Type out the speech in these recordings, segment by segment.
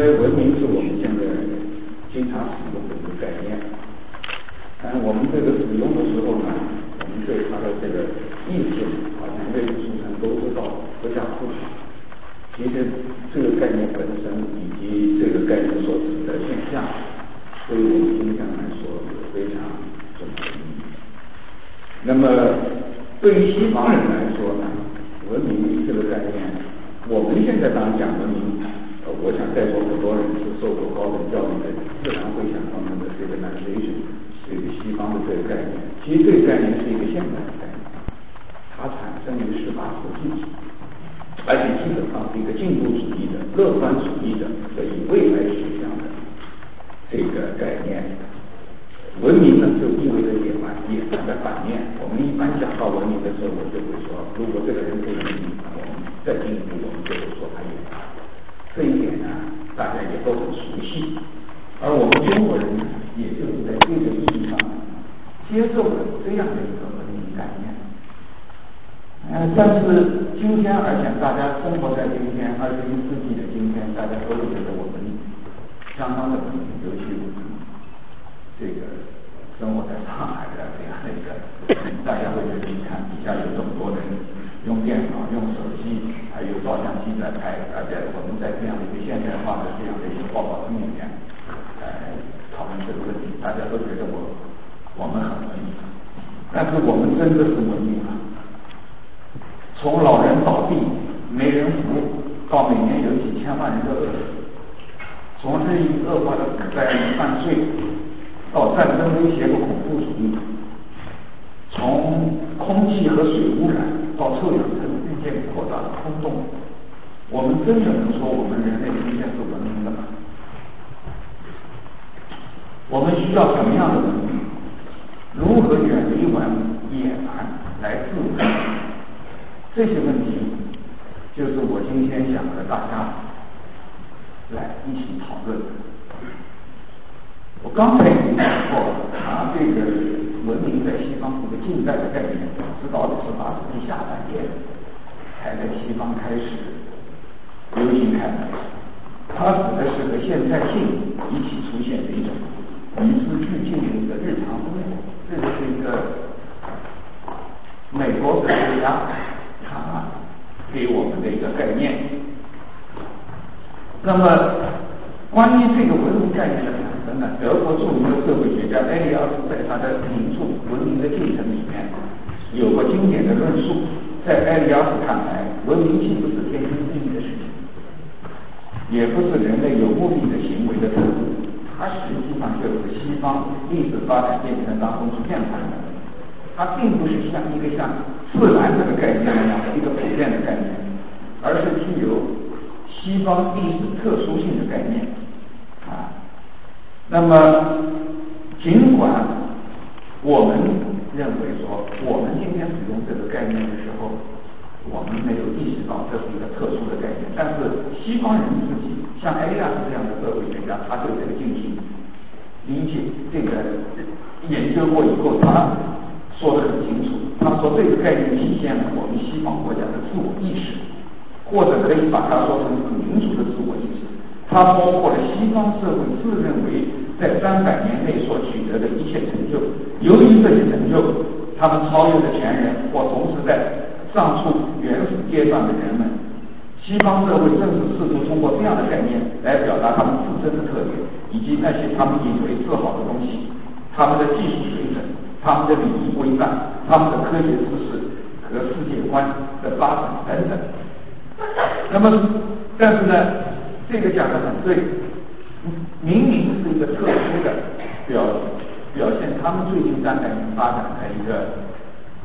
因为文一起讨论。我刚才已经讲过，他这个文明在西方这个近代的概念，直到十八世纪下半叶才在西方开始流行开来。它指的是和现代性一起出现的一种与时俱进的一个日常生活。这是一个美国哲学家他给我们的一个概念。那么关于这个文明概念的产生呢。德国著名的社会学家埃利奥斯在他的名著《文明的进程》里面有过经典的论述。在埃利奥斯看来，文明既不是天经地义的事情，也不是人类有目的的行为的产物，它实际上就是西方历史发展进程当中出现的。它并不是像一个像自然这个概念那样的一个普遍的概念，而是具有西方历史特殊性的概念。那么，尽管我们认为说，我们今天使用这个概念的时候，我们没有意识到这是一个特殊的概念，但是西方人自己，像艾利亚斯这样的社会学家，他对这个进行理解、这个研究过以后，他说的很清楚。他说这个概念体现了我们西方国家的自我意识，或者可以把它说成是民族的自我意识。它包括了西方社会自认为在三百年内所取得的一切成就。由于这些成就，他们超越了前人或同时在上述原始阶段的人们。西方社会正是试图通过这样的概念来表达他们自身的特点，以及那些他们以为自豪的东西，他们的技术水准、他们的礼仪规范、他们的科学知识和世界观的发展等等。那么，但是呢？这个讲的很对，明明是一个特殊的表表现他们最近三百年发展的一个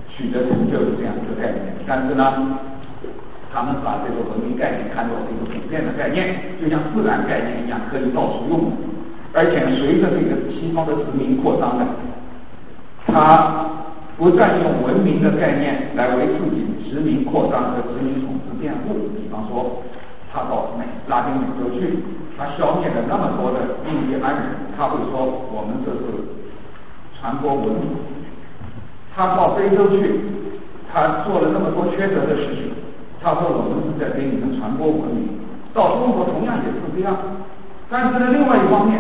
取得成就的这样一个概念。但是呢，他们把这个文明概念看作是一个普遍的概念，就像自然概念一样可以到处用。而且随着这个西方的殖民扩张呢，他不再用文明的概念来为自己殖民扩张和殖民统治辩护。比方说，他到美拉丁美洲去，他消灭了那么多的印第安人，他会说我们这是传播文明。他到非洲去，他做了那么多缺德的事情，他说我们是在给你们传播文明。到中国同样也是这样，但是呢，另外一方面，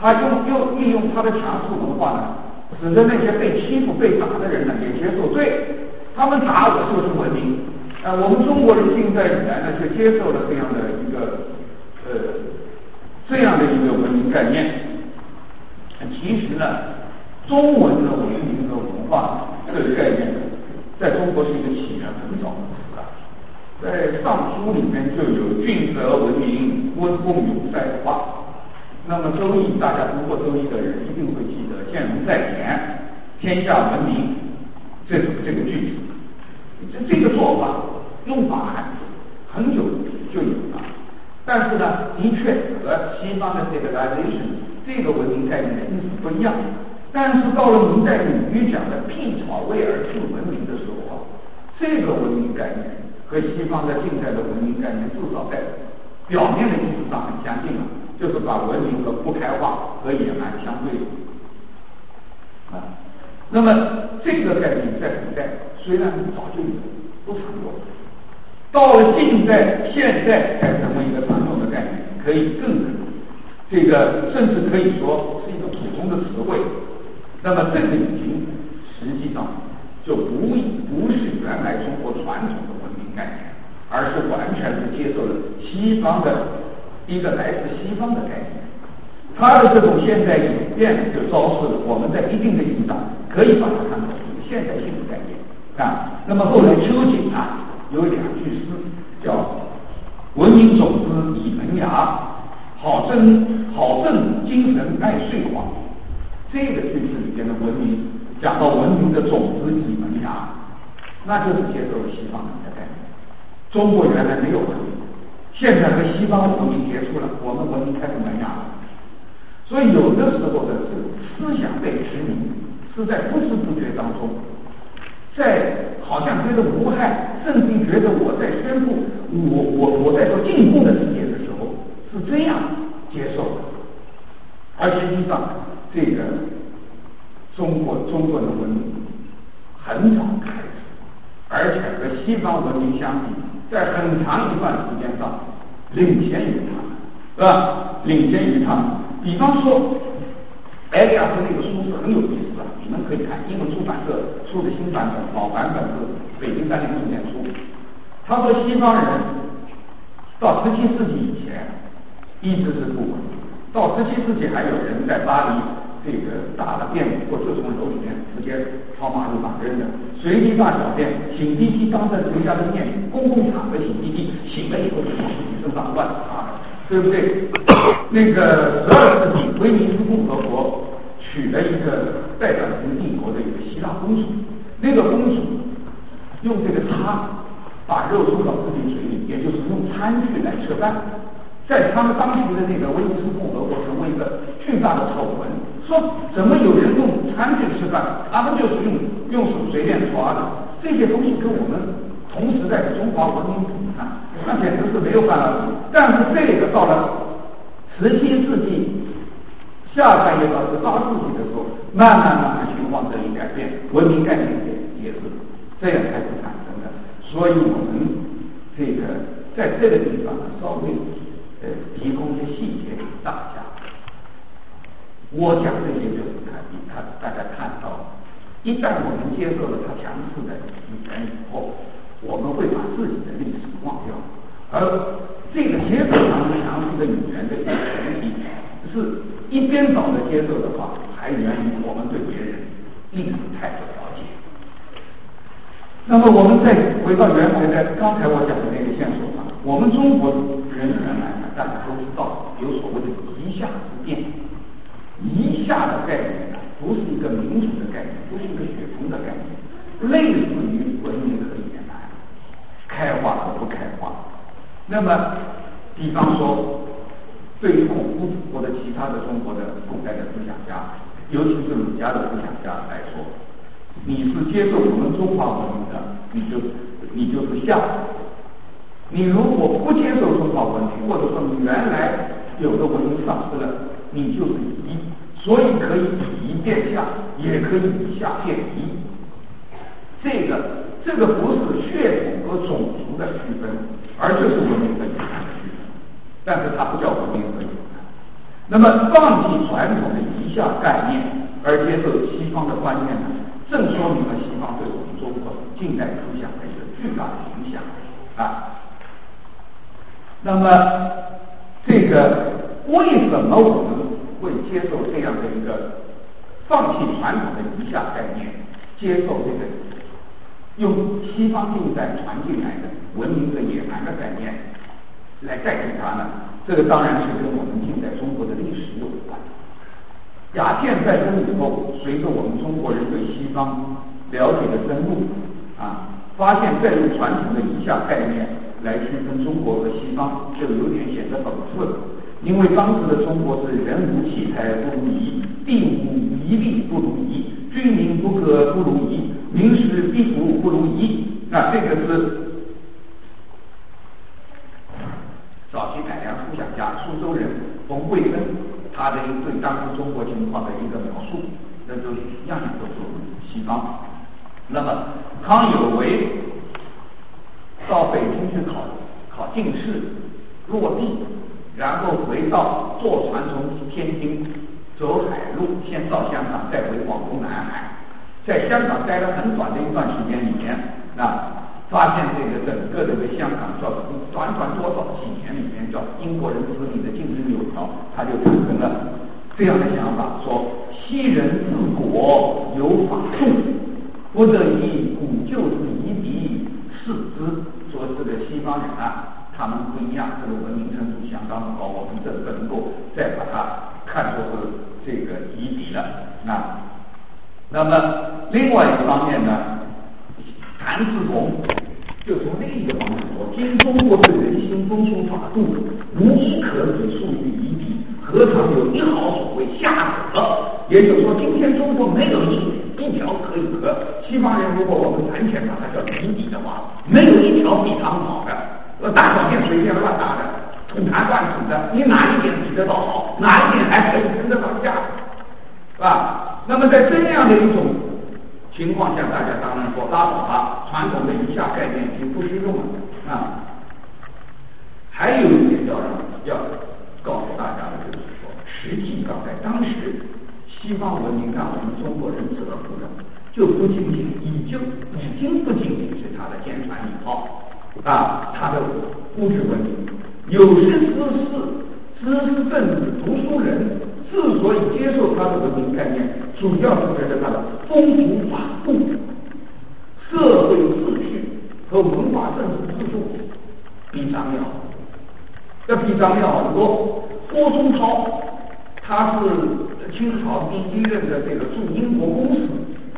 他用又利用他的强势文化呢。使得那些被欺负、被打的人呢也接受，对他们打我就是文明。呃，我们中国人近代以来呢，就接受了这样的一个呃这样的一个文明概念。其实呢，中文的文明和文化这个概念，在中国是一个起源很早的词啊，在《尚书》里面就有“俊泽文明，温公有塞”的话。那么《周易》，大家读过《周易》的人一定会记得“见龙在田，天下文明”这这个句子。这这个做法用法很很久就有了，但是呢，的确和西方的这个 civilization 这个文明概念的意思不一样。但是到了明代鲁豫讲的“辟草为而治文明”的时候啊，这个文明概念和西方的近代的文明概念至少在表面的意思上很相近了。就是把文明和不开化和野蛮相对啊，那么这个概念在古代虽然早就有，不常用，到了近代现在才成为一个常用的概念，可以更这个甚至可以说是一个普通的词汇。那么这个已经实际上就不不是原来中国传统的文明概念，而是完全是接受了西方的。一个来自西方的概念，它的这种现代演变就昭示了我们在一定的意义上可以把它看作是现代性的概念啊。那么后来秋瑾啊有两句诗叫“文明种子以萌芽，好正好正精神爱岁华”。这个句子里边的文明讲到文明的种子以萌芽，那就是接受了西方人的概念。中国原来没有文明。现在和西方文明接触了，我们文明开始萌芽了。所以有的时候的是思想被殖民，是在不知不觉当中，在好像觉得无害，甚至觉得我在宣布我我我在做进步的世界的时候，是这样接受的。而实际上，这个中国中国的文明很早开始，而且和西方文明相比。在很长一段时间上领先于他们，是吧？领先于他们。比方说，埃利亚斯那个书是很有意思的，你们可以看英文出版社出的新版本，老版本是北京三联书店出。他说西方人到十七世纪以前一直是不稳，到十七世纪还有人在巴黎。这个打了电或就从楼里面直接朝马路上扔的，随地大小便，擤鼻涕当着人家的面，公共场合擤鼻涕，醒了以后就往自己身上乱擦，对不对？那个十二世纪，威尼斯共和国娶了一个代表什么帝国的一个希腊公主，那个公主用这个叉把肉送到自己嘴里，也就是用餐具来吃饭，在他们当时的那个威尼斯共和国成为一个巨大的丑闻。说怎么有人用餐具吃饭？他们就是用用手随便抓的。这些东西跟我们同时代的中华文明比，看，那简直是没有办法比。但是这个到了十七世纪下半叶到十八世纪的时候，慢慢慢慢情况得以改变，文明概念也也是这样开始产生的。所以我们这个在这个地方呢，稍微呃提供一些细节给大家。我讲这些就是看，他大家看到，一旦我们接受了他强势的语言以后，我们会把自己的历史忘掉。而这个接受他们强势的语言的一个前提，是一边倒的接受的话，还源于我们对别人历史太不了解。那么我们再回到原来的刚才我讲的那个线索上，我们中国人原来呢，大家都知道有所谓的一下之变。一下的概念呢，不是一个民族的概念，不是一个血统的概念，类似于文明和野蛮，开化和不开化。那么，比方说，对于孔夫子或者其他的中国的古代的思想家，尤其是儒家的思想家来说，你是接受我们中华文明的，你就你就是下；你如果不接受中华文明，或者说你原来有的文明丧失了，你就是夷。所以可以以夷变下，也可以以下变夷。这个这个不是血统和种族的区分，而就是文明和野蛮的区分。但是它不叫文明和野。那么放弃传统的夷夏概念，而接受西方的观念？正说明了西方对我们中国近代思想的一个巨大的影响啊。那么这个为什么我们？会接受这样的一个放弃传统的一下概念，接受这个用西方近代传进来的文明和野蛮的概念来代替它呢？这个当然是跟我们近代中国的历史有关。鸦片战争以后，随着我们中国人对西方了解的深入啊，发现再用传统的一下概念来区分中国和西方，就有点显得讽刺了。因为当时的中国是人无器材不如夷，地无一利不如夷，军民不可不如夷，民食必腐不如夷。那这个是早期改良思想家苏州人冯慧芬他的一对当时中国情况的一个描述，那就样样都是西方。那么康有为到北京去考考进士，落地。然后回到坐船从天津走海路，先到香港，再回广东南海，在香港待了很短的一段时间里面，啊，发现这个整个这个香港叫短短多少几年里面叫英国人子女的竞争有条，他就产生了这样的想法，说西人治国有法度，不得以古旧之夷狄视之，说这个西方人啊。他们不一样，这个文明程度相当高，我们这不能够再把它看作是这个夷狄了。那那么另外一方面呢，谭嗣同就从另一个方面说，今中国的人心风俗法度，无一可指数于夷狄，何尝有一毫所谓下可？也就是说，今天中国没有一一条可以和西方人，如果我们完全把它叫夷狄的话，没有一条比他们好的。呃大小便随便乱打的，吐痰乱吐的，你哪一点比得到好？哪一点还可以称得上价？是吧？那么在这样的一种情况下，大家当然说拉倒吧，传统的以下概念已经不适用了啊。还有一点要要告诉大家的就是说，实际上在当时，西方文明让我们中国人折服的，就不仅仅已经已经不仅仅是他的坚船利炮。啊，他的物质文明，有些知识、知识分子、读书人之所以接受他的文明概念，主要是觉得他的风俗法度、社会秩序和文化政治制度比咱们要，要比咱们要好得多。郭松涛，他是清朝第一任的这个驻英国公使，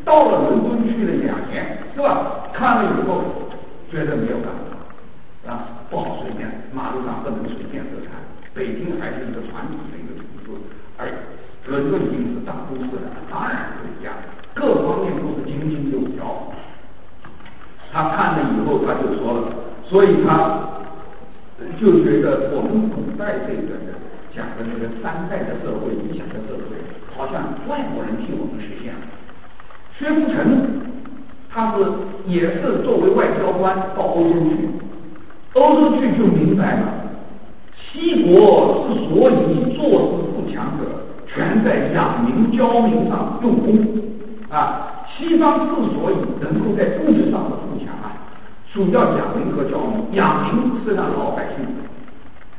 到了伦敦去了两年，是吧？看了以后。觉得没有办法啊，不好随便，马路上不能随便喝茶。北京还是一个传统的一个城市，而伦敦已经是大都市了，当然不一样，各方面都是井井有条。他看了以后，他就说了，所以他就觉得我们古代这个讲的那个三代的社会理想的社会，好像外国人替我们实现了。薛福成。他是也是作为外交官到欧洲去，欧洲去就明白了，西国之所以做事富强者，全在养民教民上用功啊。西方之所以能够在物质上的富强啊，主要养民和教民。养民是让老百姓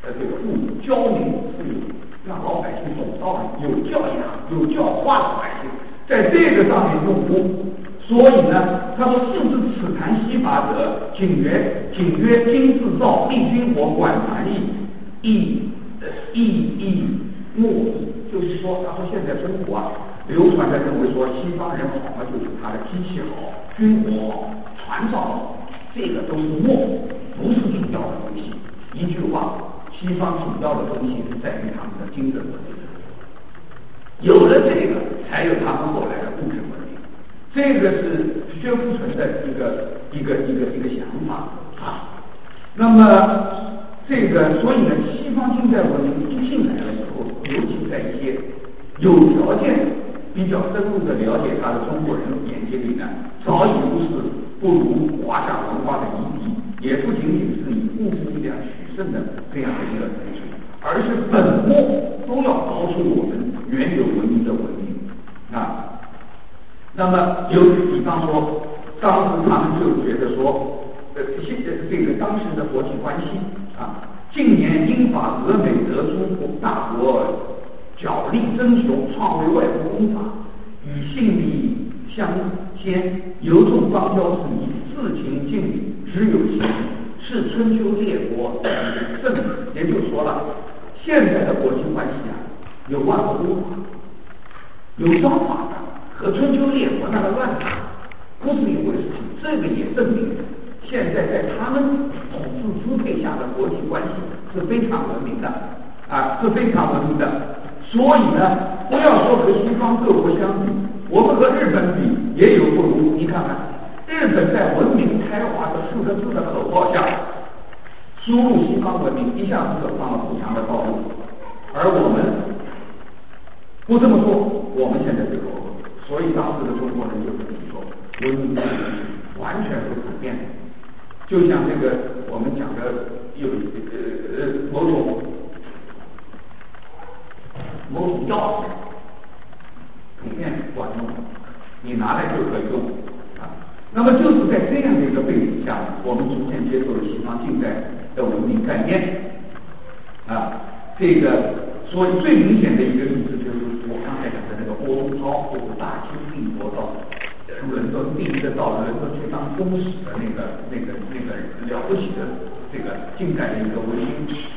的这个富，教民是让老百姓懂道理、有教养、有教化的百姓，在这个上面用功。所以呢，他说：“性之此谈西法者，仅曰仅曰今制造，立军火，管传役，亦亦亦莫矣。”就是说，他说现在中国啊，流传的认为说西方人好嘛，就是他的机器好、军火好、船造好，这个都是末，不是主要的东西。一句话，西方主要的东西是在于他们的精神文明，有了这个，才有他们后来的物质文明。这个是薛福存的一个一个一个一个想法啊。那么。这个，所以呢，西方近代文明一进来了以后，尤其在一些有条件、比较深入的了解他的中国人眼睛里呢，早已不是不如华夏文化的遗敌，也不仅仅是以物质力量取胜的这样的一个东西，而是本末都要高出我们原有文明的文明啊。那么，有比方说，当时他们就觉得说，呃，现在这个当时的国际关系。啊，近年英法俄美德中国大国角力争雄，创为外国公法，与性利相牵，由众邦交之谊，自情敬礼，只有情是春秋列国正，也就说了，现在的国际关系啊，有万国公法，有章法的，和春秋列国那个乱打不是一回事。情。这个也证明。现在在他们统治支配下的国际关系是非常文明的啊，是非常文明的。所以呢，不要说和西方各国相比，我们和日本比也有不如。你看看，日本在文明开化的四个字的口号下，输入西方文明，一下子走上了富强的道路。而我们不这么做，我们现在就落后。所以当时的中国人就这么说，文明完全是普遍的。就像这个我们讲的有呃呃某种某种药，普遍管用，你拿来就可以用啊。那么就是在这样的一个背景下，我们逐渐接受了西方近代的文明概念啊。这个所以最明显的一个例子就是我刚才讲的那个郭宗涛，或者大清帝国的伦敦第一个到伦敦去当公使的那个、那个、那个了不起的这个近代的一个文明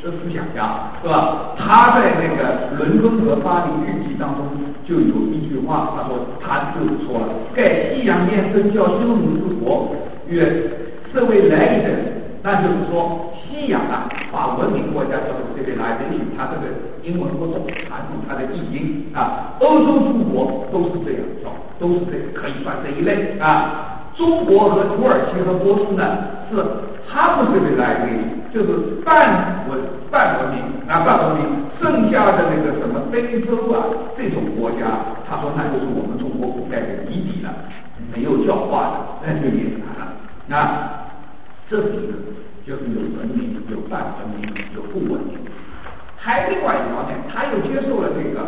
的思想家，是吧？他在那个伦敦和巴黎日记当中就有一句话，他说他就说了：“盖西洋面真叫修奴之国，曰这位来人。”那就是说，西洋啊，把文明国家叫做这边来人去，它这个英文不懂，含住它的译音啊。欧洲诸国都是这样叫，都是这可以算这一类啊。中国和土耳其和波斯呢，是他们这边来人，就是半文半文明啊，半文明。剩下的那个什么非洲啊这种国家，他说那就是我们中国古代的遗底了，没有教化的，那就也难了那。这是一个，就是有文明、有半文明、有不文明。还另外一方面，他又接受了这个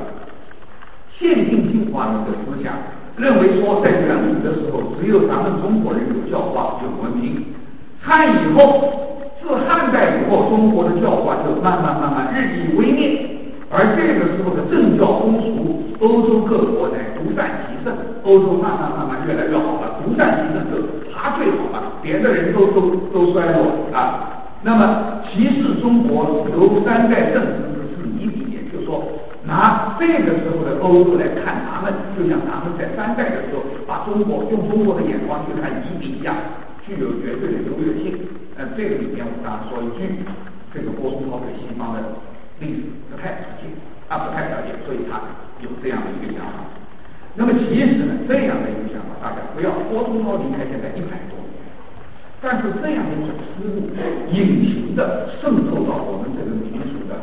线性进化论的思想，认为说在远古的时候，只有咱们中国人有教化、有文明。汉以后，自汉代以后，中国的教化就慢慢慢慢日益微灭。而这个时候的政教风俗，欧洲各国在独善其身，欧洲慢慢慢慢越来越好了，独善其身就他最好了，别的人都都都衰落啊。那么其次，中国由三代正治是以礼，也就是说，拿这个时候的欧洲来看他们，就像咱们在三代的时候，把中国用中国的眼光去看夷狄一样，具有绝对的优越性。那，这个里面我刚刚说一句，这个郭松涛对西方的。历史不太了解，他不太了解，所以他有这样的一个想法。那么其实呢，这样的一个想法，大家不要郭宗涛离开现在一百多年，但是这样的一种思路，隐形的渗透到我们这个民族的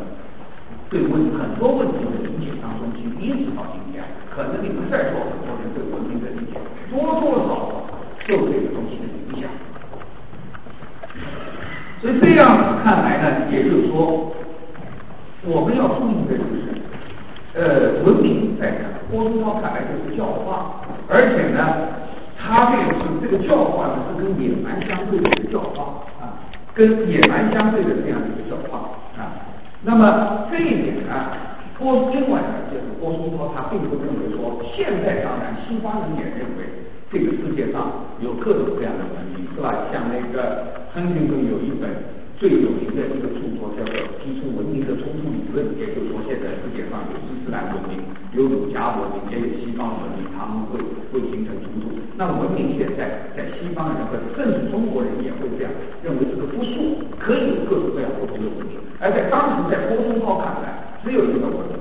对问很多问题的理解当中去，一直到今天，可能你们在座很多人对文明的理解，多多少少受这个东西的影响。所以这样看来呢，也就是说。我们要注意的就是，呃，文明在看，郭松涛看来就是教化，而且呢，他这个是这个教化呢是跟野蛮相对的教化啊，跟野蛮相对的这样一个教化啊。那么这一点呢，郭另外呢就是郭松涛他并不认为说，现在当然西方人也认为这个世界上有各种各样的文明，是吧？像那个亨廷顿有一本。最有名的一个著作叫做《提出文明的冲突理论》，也就是说，现在世界上有伊斯兰文明，有儒家文明，也有西方文明，他们会会形成冲突。那文明现在在西方人和甚至中国人也会这样认为，这个不数可以有各种各样不同的文明。而在当时在郭宗涛看来，只有一个文明。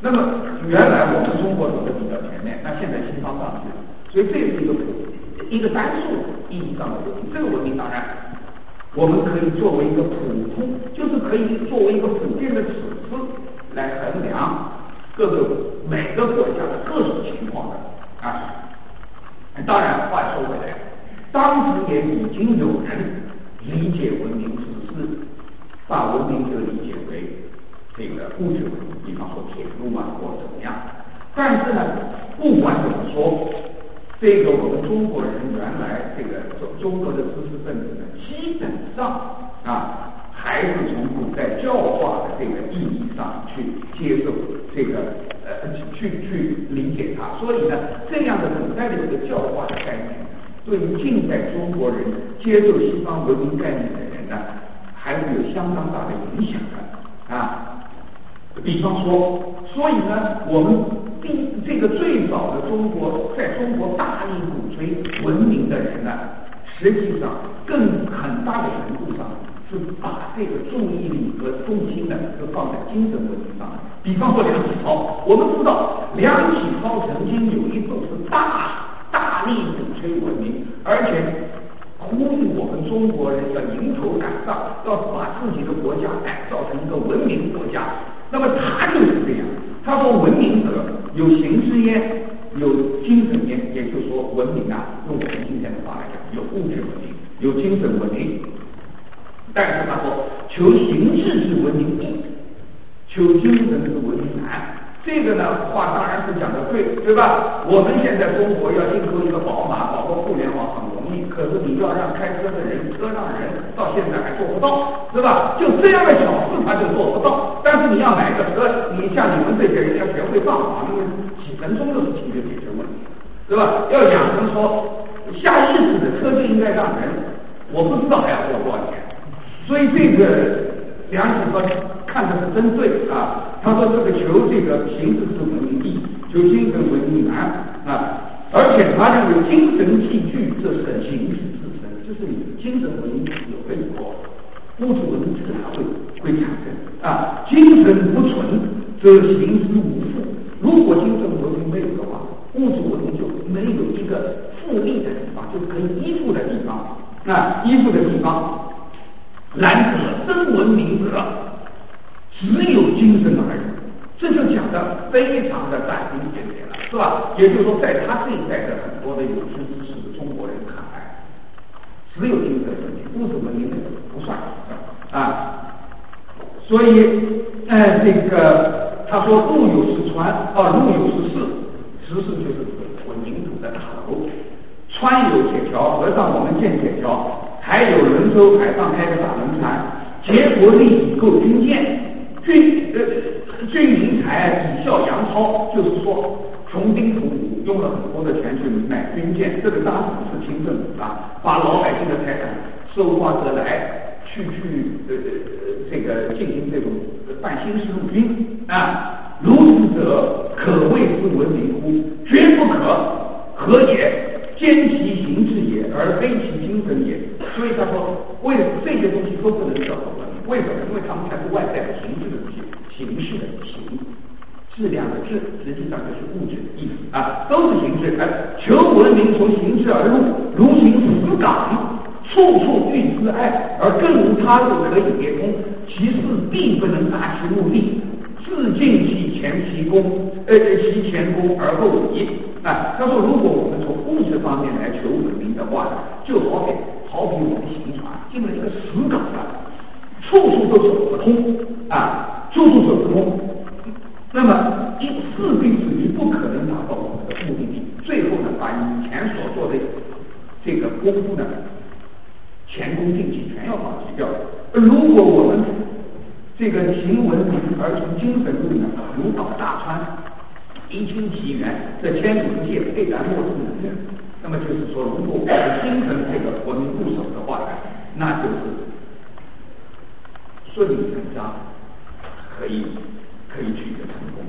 那么原来我们中国走的比较前面，那现在西方上去了，所以这是一个一个单数意义上的文明。这个文明当然。我们可以作为一个普通，就是可以作为一个普遍的尺子来衡量各个每个国家的各种情况的啊。当然，话说回来，当时也已经有人理解文明只是把文明就理解为这个物质文明，比方说铁路啊或者怎么样。但是呢，不管怎么说。这个我们中国人原来这个中中国的知识分子呢，基本上啊还是从古代教化的这个意义上去接受这个呃去去理解它，所以呢，这样的古代的一个教化的概念，对于近代中国人接受西方文明概念的人呢，还是有相当大的影响的啊。比方说，所以呢，我们。第这个最早的中国，在中国大力鼓吹文明的人呢，实际上更很大的程度上是把这个注意力和重心呢，就放在精神文明上。比方说梁启超，我们知道梁启超曾经有一次是大大力鼓吹文明，而且呼吁我们中国人要迎头赶上，要把自己的国家改造成一个文明国家。那么他就是这样，他说文明者。有形之焉，有精神焉，也就是说，文明啊，用我们今天的话来讲，有物质文明，有精神文明。但是他说，求形式是文明易，求精神是文明难。这个呢，话当然是讲的对，对吧？我们现在中国要进口一个宝马，搞个互联网，可是你要让开车的人、车上人，到现在还做不到，是吧？就这样的小事他就做不到。但是你要买个车，你像你们这些人要学会上网，因为几分钟的事情就解决问题，对吧？要养成说下意识的车就应该让人，我不知道还要花多少钱。所以这个梁启超看的是真对啊。他说：“这个求这个形式是文明易，求精神文明难啊！而且他认为精神器具，这是形式自身，就是你精神文明有了以后，物质文明自然会会产生啊。精神无存，则形之无复。如果精神文明没有的话，物质文明就没有一个复利的地方，就可以依附的地方啊，依附的地方。然者真文明者。”只有精神而已，这就讲的非常的斩钉截铁了，是吧？也就是说，在他这一代的很多的有识之士的中国人看来，只有精神文明，物质文明那个不算啊。所以，哎，这个他说路有石川啊，路有石室，石室就是混凝土的大楼，川有铁桥，河上我们建铁桥，还有轮舟，海上开个大轮船，结国力以，构军舰。军呃军民财以效杨超，就是说穷兵黩武，用了很多的钱去买军舰，这个当然是清政府啊，把老百姓的财产收刮得来，去去呃呃这个进行这种办新式陆军啊，如此者可谓不文明乎？绝不可，何也？兼其形制也，而非其精神也。所以他说，为了这些东西都不能叫做文明。为什么？因为他们才是外在的形式的东西，形式的形，质量的质，实际上就是物质的意思啊，都是形式。而求文明从形式而入，如行死港，处处遇之爱，而更无他路可以接通，其事必不能达其目的，自尽其前其功，呃，其前功而后已。啊，他说，如果我们从物质方面来求文明的话，就好比好比我们行船进了一个死港了，处处都走不通啊，处处走不通，那么一势必是你不可能达到我们的目的地。最后呢，把以前所做的这个功夫呢，前功尽弃，全要放弃掉。如果我们这个行文明而从精神路呢，如到大川。一清其源，这千里界沛然莫之能也。那么就是说，如果我们精神这个文明固守的话呢，那就是顺理成章，可以可以取得成功。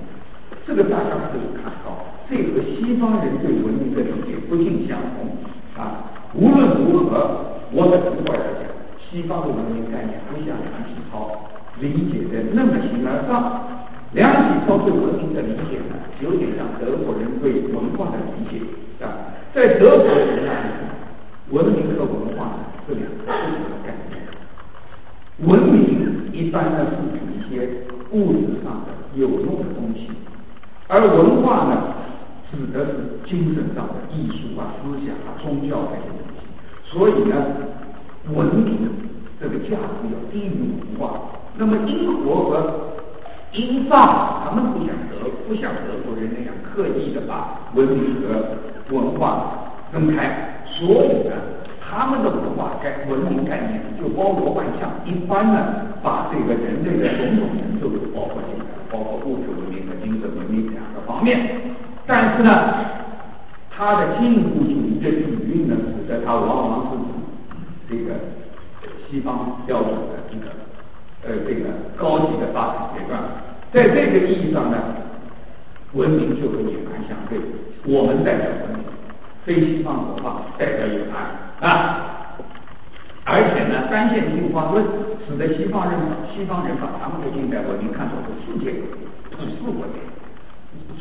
这个大家可以看到，这和西方人对文明的理解不尽相同啊。无论如何，我的直观来讲，西方的文明概念不像梁启超理解的那么形而上。梁启超对文明的理解呢，有点像德国人对文化的理解啊。在德国人那里，文明和文化呢是两个不同的概念。文明一般呢是指一些物质上的有用的东西。而文化呢，指的是精神上的艺术啊、思想啊、宗教这些东西。所以呢，文明这个价值要低于文化。那么英国和英法他们不像德不像德国人那样刻意的把文明和文化分开。所以呢，他们的文化概文明概念就包罗万象。一般呢，把这个人类的种种成就都包括进来，包括物质文明和精神文明两个方面。但是呢，他的进步主义的底蕴呢，使得他往往是这个西方标准的这个呃这个高级的发展阶段。在这个意义上呢，文明就和野蛮相对。我们代表文明，非西方文化代表有爱啊。而且呢，单线进化论使得西方人西方人把他们的近代文明看作是世界统治文明，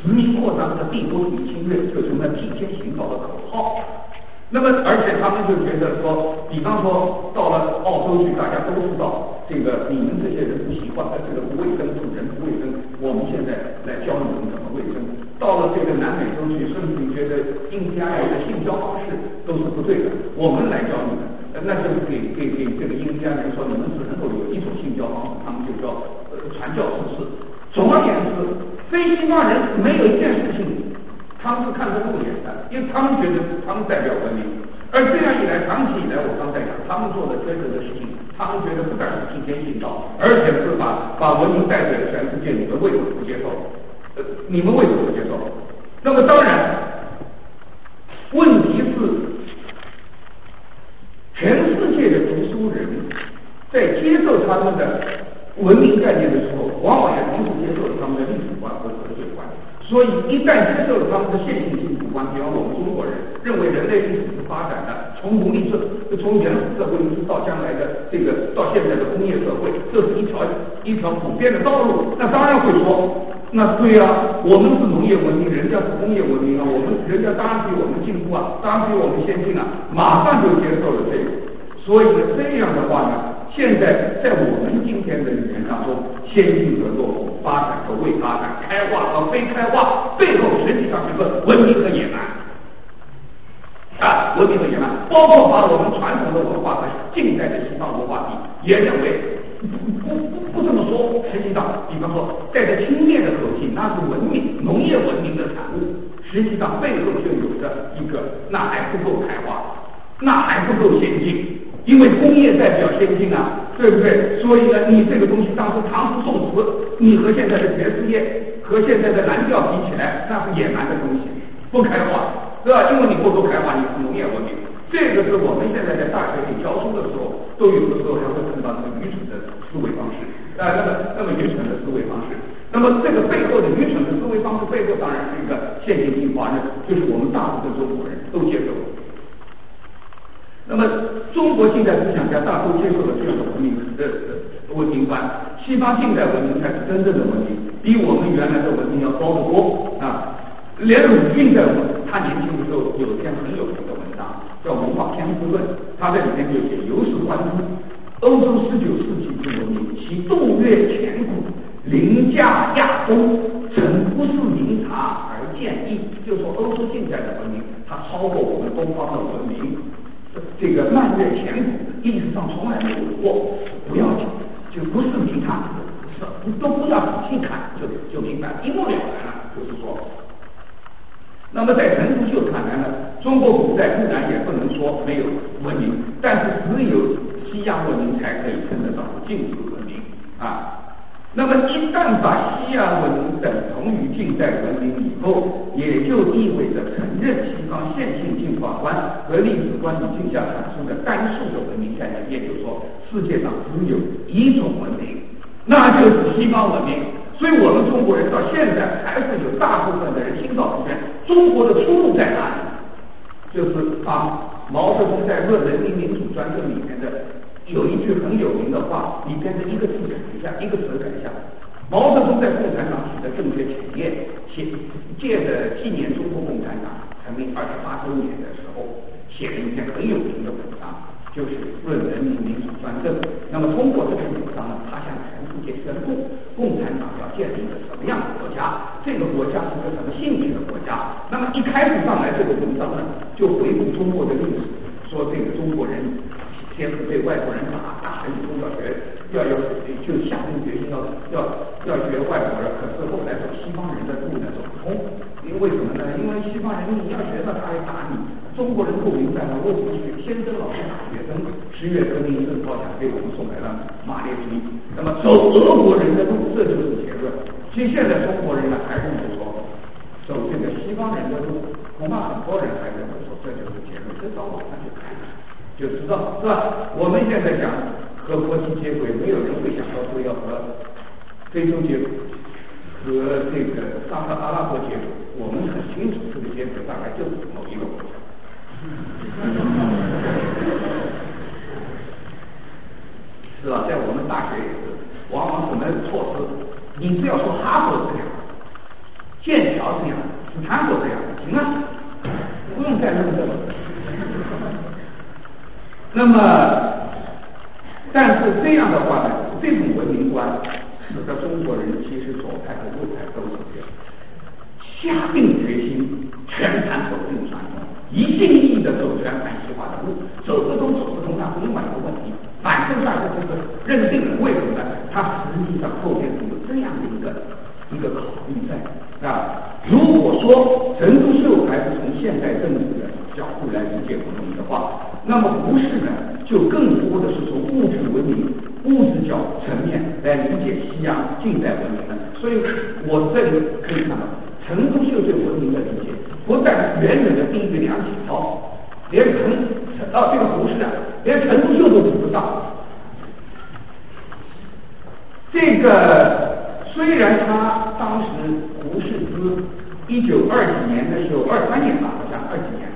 殖民扩张和帝国主义侵略就成了替天行道的口号。那么，而且他们就觉得说，比方说到了澳洲去，大家都知道这个你们这些人不习惯，这个不卫生，主人不卫生，我们现在来教你们怎么卫生。到了这个南美洲去，甚至你觉得印第安人的性交方式都是不对的，我们来教你们。那就是给给给这个印第安人说，你们只能够有一种性交方式，他们就叫传教士式。总而言之，非西方人没有一件事情他们是看不入眼的，因为他们觉得他们代表文明。而这样一来，长期以来，我刚才讲，他们做的真正的事情，他们觉得不但是替天行道，而且是把把文明带给了全世界。你们为什么不接受？你们为什么不接受？那么当然，问题是。全世界的读书人在接受他们的文明概念的时候，往往也同时接受了他们的历史观和哲学观。所以，一旦接受了他们的线性幸福观，比方我们中国人认为人类历史是发展的，从奴隶制，从原始社会一直到将来的这个到现在的工业社会，这是一条一条普遍的道路。那当然会说，那对呀，我们是农业文明，人家是工业文明啊，我们人家当然比我们进步啊，当然比我们先进啊，马上就接受了这个。所以呢，这样的话呢，现在在我们今天的语言当中，先进和落后，发展和未发展，开化和非开化，背后实际上是个文明和野蛮啊，文明和野蛮，包括把我们传统的文化和近代的西方文化比，也认为不这么说，实际上，比方说带着轻蔑的口气，那是文明农业文明的产物，实际上背后就有着一个那还不够开化，那还不够先进。因为工业代表先进啊，对不对？所以呢，你这个东西当时唐诗宋词，你和现在的爵士乐和现在的蓝调比起来，那是野蛮的东西，不开化，是吧？因为你不够开化，你是农业文明。这个是我们现在在大学里教书的时候，都有的时候还会碰到这个愚蠢的思维方式啊，那么那么愚蠢的思维方式。那么这个背后的愚蠢的思维方式背后，当然是一个现行进化论，就是我们大部分中国人都接受。那么，中国近代思想家大都接受了这样的文明的文明观，西方近代文明才是真正的文明，比我们原来的文明要高得多啊！连鲁迅在他年轻的时候有一篇很有名的文章，叫《文化天资论》，他在里面就写：由是观之，欧洲十九世纪之文明，其动越前古，凌驾亚洲，曾不是明察而见异。就说欧洲近代的文明，它超过我们东方的文明。这个漫越前古，历史上从来没有过，不要紧，就不是明察，都不要仔细看，就就明白，一目了然了。就是说，那么在陈独秀看来呢，中国古代固然也不能说没有文明，但是只有西亚文明才可以称得上进步文明啊。那么一旦把西洋文明等同于近代文明以后，也就意味着承认西方线性进化观和历史观理性下产生的单数的文明概念，也就是说，世界上只有一种文明，那就是西方文明。所以我们中国人到现在还是有大部分的人心照不宣，中国的出路在哪里？就是把毛泽东在《论人民民主专政》里面的。有一句很有名的话，里边的一个字改一下，一个词改一下。毛泽东在共产党取得政学前夜，写借着纪念中国共产党成立二十八周年的时候，写了一篇很有名的文章，就是《论人民民主专政》。那么通过这篇文章呢，他向全世界宣布，共产党要建立一个什么样的国家？这个国家是个什么性质的国家？那么一开始上来这个文章呢，就回顾中国的历史，说这个中国人。先是被外国人打，打了以后要学，要要就下定决心要要要学外国人，可是后来走西方人的路呢走不通，因为什么呢？因为西方人你要学到他来打你，中国人不明白了，为什么学先生老是打学生？十月革命正好想给我们送来了马列主义，那么走俄国人的路，这就是结论。其实现在中国人呢还认为说，走这个西方人的路，恐怕很多人还认为说这就是结论，这到网上去看。就知道是吧？我们现在讲和国际接轨，没有人会想到说要和非洲接轨，和这个沙特阿拉伯接轨。我们很清楚，这个接轨大概就是某一个国家，是吧？在我们大学也是，往往什么措施？你只要说哈佛这样，剑桥这样，斯坦福这样，行啊，不用再弄这个。那么，但是这样的话呢，这种文明观使得中国人其实左派和右派都是这样，下定决心全盘否定传统，一心一意的走全盘西化的路，走不通走不通那是另外一个问题。反正大家就是认定了，为什么呢？他实际上后面是有这样的一个一个考虑在啊。如果说陈独秀还是从现代政治的角度来理解文明的话，那么胡适呢，就更多的是从物质文明、物质角层面来理解西洋近代文明的。所以我这里可以看到，陈独秀对文明的理解，不但远远的低于梁启超，连陈啊这个胡适啊，连陈独秀都比不上。这个虽然他当时胡适之一九二几年的时候，二三年吧，好像二几年。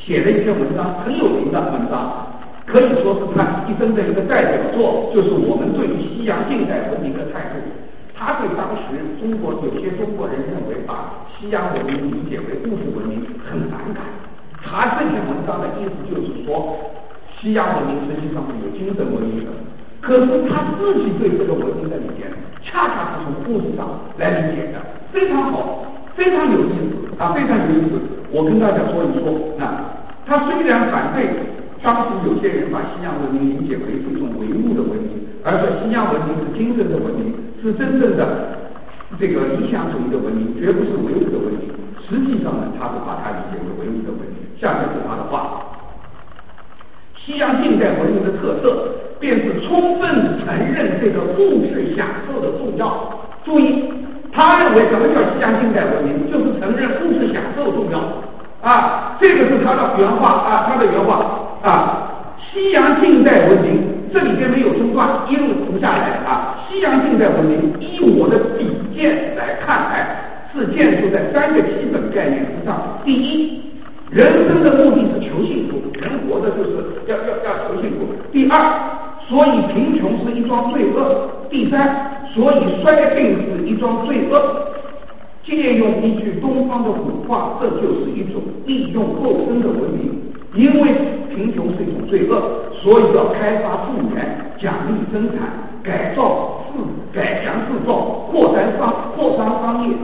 写了一篇文章，很有名的文章，可以说是他一生的一个代表作，就是我们对于西洋近代文明的态度。他对当时中国有些中国人认为把西洋文明理解为物质文明很反感。他这篇文章的意思就是说，西洋文明实际上是有精神文明的，可是他自己对这个文明的理解，恰恰是从物质上来理解的，非常好，非常有意思啊，非常有意思。我跟大家说一说，啊他虽然反对当时有些人把西洋文明理解为是一种唯物的文明，而说西洋文明是精神的文明，是真正的这个理想主义的文明，绝不是唯物的文明。实际上呢，他是把它理解为唯物的文明。下面是他的话：西洋近代文明的特色，便是充分承认这个物质享受的重要。注意。他认为什么叫西洋近代文明？就是承认物质享受重要啊，这个是他的原话啊，他的原话啊。西洋近代文明这里边没有中断，一路读下来啊。西洋近代文明依我的底见来看来，是建筑在三个基本概念之上。第一，人生的目的是求幸福，人活着就是要要要求幸福。第二。所以贫穷是一桩罪恶。第三，所以衰病是一桩罪恶。借用一句东方的古话，这就是一种利用后生的文明。因为贫穷是一种罪恶，所以要开发资源，奖励生产，改造自改良制造，扩张商扩张商业。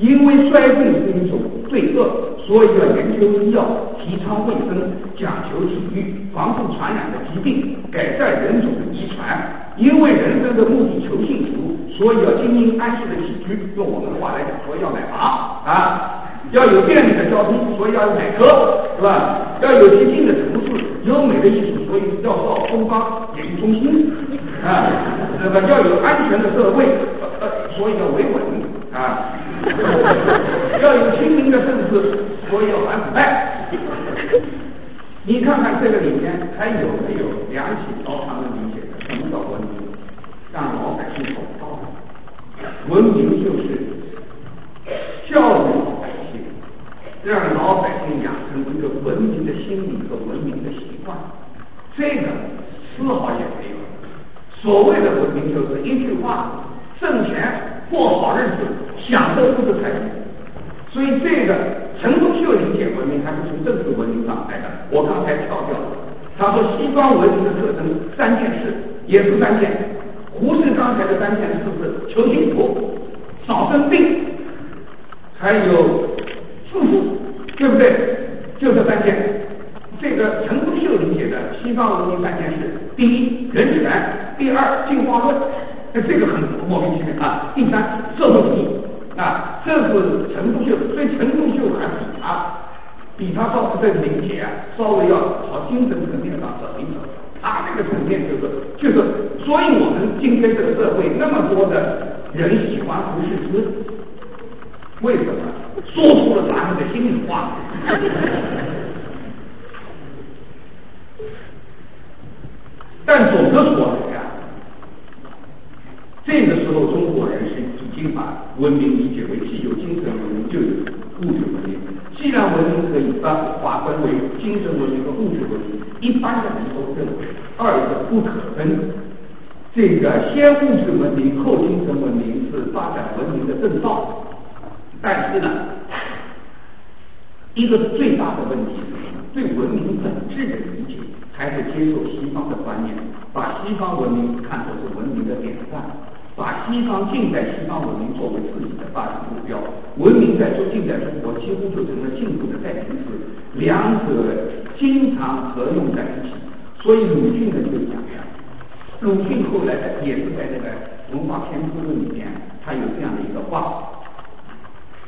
因为衰病是一种罪恶，所以要研究医药，提倡卫生，讲求体育，防治传染的疾病，改善人种的遗传。因为人生的目的求幸福，所以要经营安适的起居。用我们的话来讲，说要买房啊，要有便利的交通，所以要买车，是吧？要有洁净的城市，优美的艺术，所以要到东方演艺中心啊。那么要有安全的社会。所以要维稳啊，要有清明的政治，所以要反腐败。你看看这个里面还有没有梁启超他们理解的什么叫文明？让老百姓懂道理。文明就是教育老百姓，让老百姓养成一个文明的心理和文明的习惯。这个丝毫也没有。所谓的文明就是一句话：挣钱、过好日子、享受物质财富。所以这个陈独秀理解文明还是从政治文明上来的。我刚才跳掉了，他说西方文明的特征三件事，也是三件。胡适刚才的三件事是求幸福、少生病，还有富足，对不对？就这三件。这个陈独秀理解的西方文明三件事：第一，人权；第二，进化论。那这个很莫名其妙啊。第三，社会主义。啊，这是陈独秀，所以陈独秀还比他，比他稍这个理解啊，稍微要朝精神层面上走一走。他这个层面就是，就是，所以我们今天这个社会那么多的人喜欢胡适之，为什么？说出了咱们的心里话。但总的说来呀，这个时候中国人是已经把文明理解为既有精神文明，就有物质文明。既然文明可以分划分为精神文明和物质文明，一般的人都认为二者不可分。这个先物质文明后精神文明是发展文明的正道。但是呢，一个最大的问题是什么？对文明本质的理解。还是接受西方的观念，把西方文明看作是文明的典范，把西方近代西方文明作为自己的发展目标。文明在中近代中国几乎就成了进步的代名词，两者经常合用在一起。所以鲁迅呢就讲呀，鲁迅后来也是在那个《文化偏科论》里面，他有这样的一个话。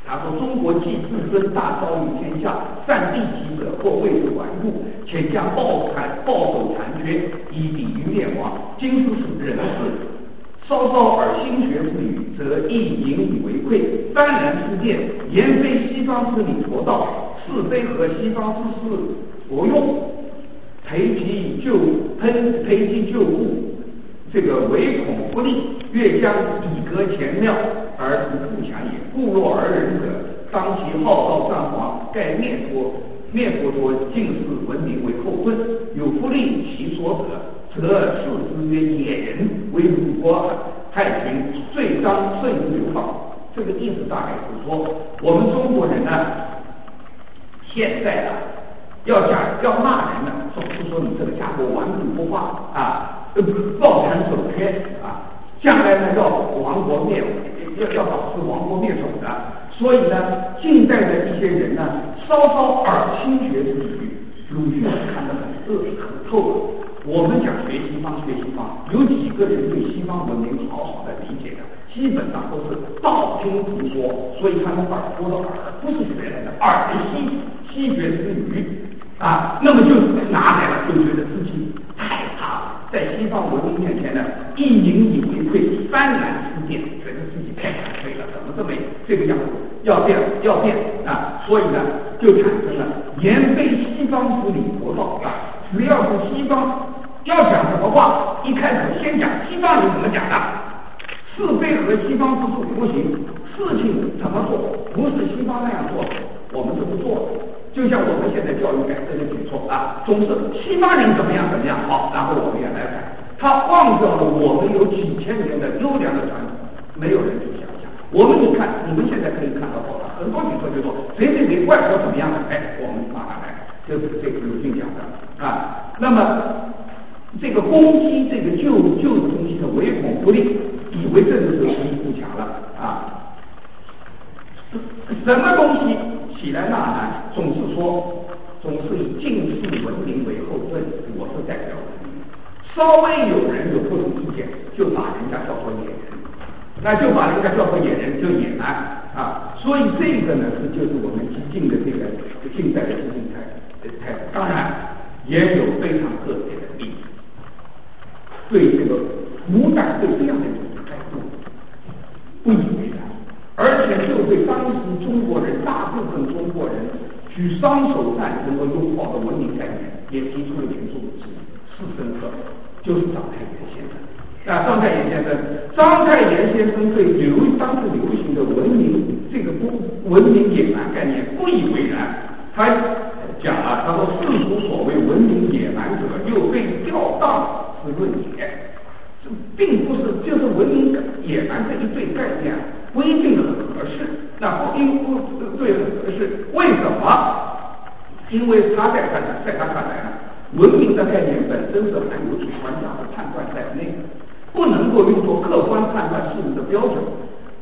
他说：“中国既自尊大昭于天下，善地其者或未之顽固，且将暴残暴守残缺，以抵御灭亡。今之是人事，稍稍而心学之语，则亦引以为愧。当然之见，言非西方之理佛道，是非和西方之事佛用，培其旧喷培其旧物。”这个唯恐不利，越将以革前庙而图富强也。故若而人者，当其号召战皇，盖灭佛灭佛陀，尽是文明为后盾。有不利其所者，则视之曰野人，为鲁国害群，罪当顺于流放。这个意思大概是说，我们中国人呢，现在啊，要讲要骂人呢，总是说你这个家伙顽固不化啊。抱残守缺啊，将来呢要亡国灭亡要要导致亡国灭种的，所以呢，近代的一些人呢，稍稍耳听学之语，鲁迅看得很恶很透了。我们讲学西方学西方，有几个人对西方文明好好的理解的，基本上都是道听途说，所以他们耳朵的耳不是学来的，耳吸吸学之语啊，那么就拿来了，就觉得自己太差了。在西方文明面前呢，一引以为愧，幡然之变，觉得自己太惭愧了，怎么这么这个样子？要变，要变啊！所以呢，就产生了言非西方之理佛道啊！只要是西方要讲什么话，一开始先讲西方人怎么讲的，是非和西方之处不行，事情怎么做，不是西方那样做，我们是不做的。就像我们现在教育改革的举措啊，总是西方人怎么样怎么样好，然后我们也来改，他忘掉了我们有几千年的优良的传统，没有人去想想。我们你看，你们现在可以看到报道很多举措就说谁谁谁外国怎么样的，哎，我们马上来，就是这个鲁迅讲的啊。那么这个攻击这个旧旧的东西的唯恐不利，以为这就是实力富强了啊。什么东西起来呐喊，总是说，总是以近世文明为后盾。我是代表文明，稍微有人有不同意见，就把人家叫做野人，那就把人家叫做野人，就野蛮啊。所以这个呢，是就是我们激进的这个近代的激进态态度。当然也有非常个别的例子，对这个无党对这样的一种态度，不以为然，而且就对当时中国人大部分中国人举双手赞成和拥抱的文明概念，也提出了严重的质疑。是深刻，就是张太炎啊，张太炎先生，张太炎先生对流当时流行的文明这个不文明野蛮概念不以为然，他讲了，他说世俗所谓文明野蛮者，又被吊荡之论也。这并不是，就是文明野蛮这一对概念不一定很合适，那不一不对很合适，为什么？因为他在看，在他看来呢，文明的概念本身是含有主观价值判断在内的。不能够用作客观判断事物的标准。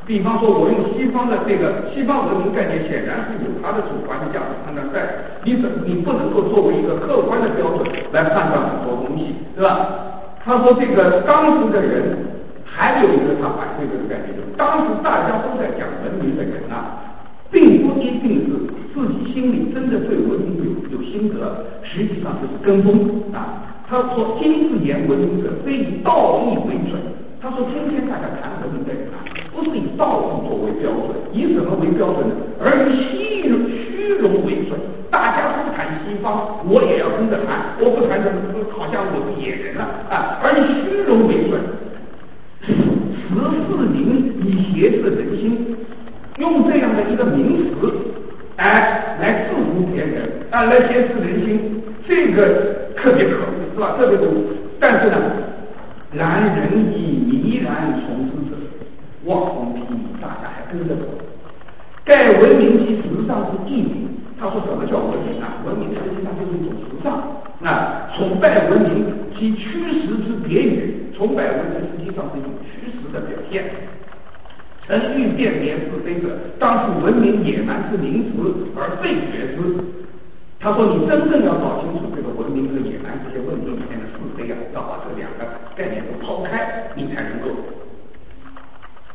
比方说，我用西方的这个西方文明概念，显然是有它的主观的价值判断在。你怎你不能够作为一个客观的标准来判断很多东西，对吧？他说，这个当时的人还有一个他反对这个概念，就是当时大家都在讲文明的人啊，并不一定是自己心里真的对文明有有心得，实际上就是跟风啊。他说：“今自言文明者，非以道义为准。”他说：“今天大家谈文明的人啊，不是以道义作为标准，以什么为标准呢？而以虚虚荣为准。大家都谈西方，我也要跟着谈。我不谈什么，好像我是野人了啊！而以虚荣为准，十四名以挟制人心，用这样的一个名词，哎，来制服别人啊，来挟制人心，这个特别可恶。”是吧？特别可恶，但是呢，然人以迷然从之者，望风披靡，大家还跟着走。盖文明其时尚之意名。他说什么叫文明啊？文明实际上就是一种时尚。那崇拜文明其驱使之别语，崇拜文明实际上是一种驱使的表现。曾欲辨别是非者，当是文明野蛮之名词而废绝之。他说：“你真正要搞清楚这个文明和野蛮这些问题里面的是非啊，要把这两个概念都抛开，你才能够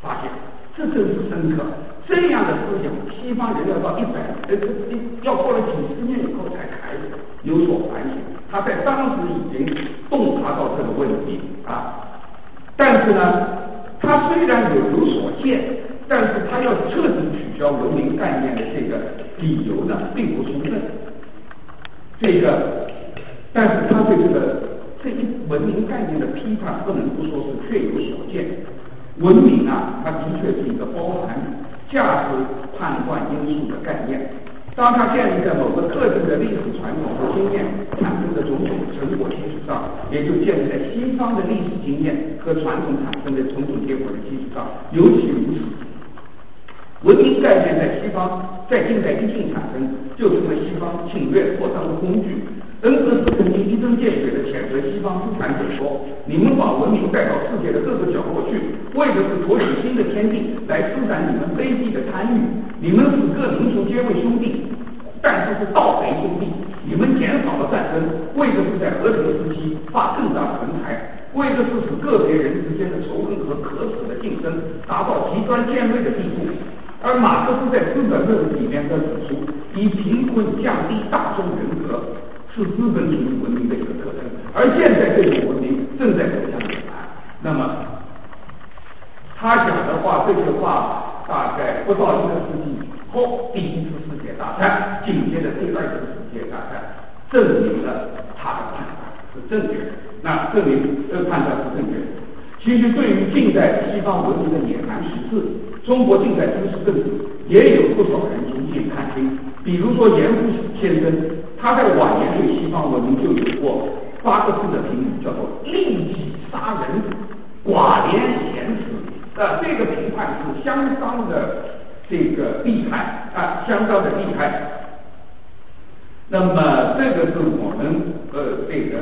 发现，这正是深刻。这样的思想，西方人要到一百呃，要过了几十年以后才开始有所反省。他在当时已经洞察到这个问题啊，但是呢，他虽然有有所见，但是他要彻底取消文明概念的这个理由呢，并不充分。”这个，但是他对这个这一文明概念的批判，不能不说是确有所见。文明啊，它的确是一个包含价值判断因素的概念。当它建立在某个特定的历史传统和经验产生的种种成果基础上，也就建立在西方的历史经验和传统产生的种种结果的基础上，尤其如此。文明概念在西方在近代一经产生，就成了西方侵略扩张的工具。恩格斯曾经一针见血地谴责西方资产者说：“你们把文明带到世界的各个角落去，为的是夺取新的天地，来施展你们卑鄙的贪欲。你们使各民族皆为兄弟，但是是盗贼兄弟。你们减少了战争，为的是在和平时期发更大的横财，为的是使个别人之间的仇恨和可耻的竞争达到极端尖锐的地步。”而马克思在《资本论》里面的指出，以贫困降低大众人格是资本主义文明的一个特征。而现在这种文明正在走向野蛮。那么，他讲的话，这句话大概不到一个世纪后，第一次世界大战，紧接着第二次世界大战，证明了他的判断是正确的。那证明这个判断是正确的。其实，对于近代西方文明的野蛮实质，中国近代知识分子也有不少人逐渐看清。比如说严复先生，他在晚年对西方文明就有过八个字的评语，叫做“利己杀人，寡廉鲜耻”。啊，这个评判是相当的这个厉害啊，相当的厉害。那么，这个是我们呃这个。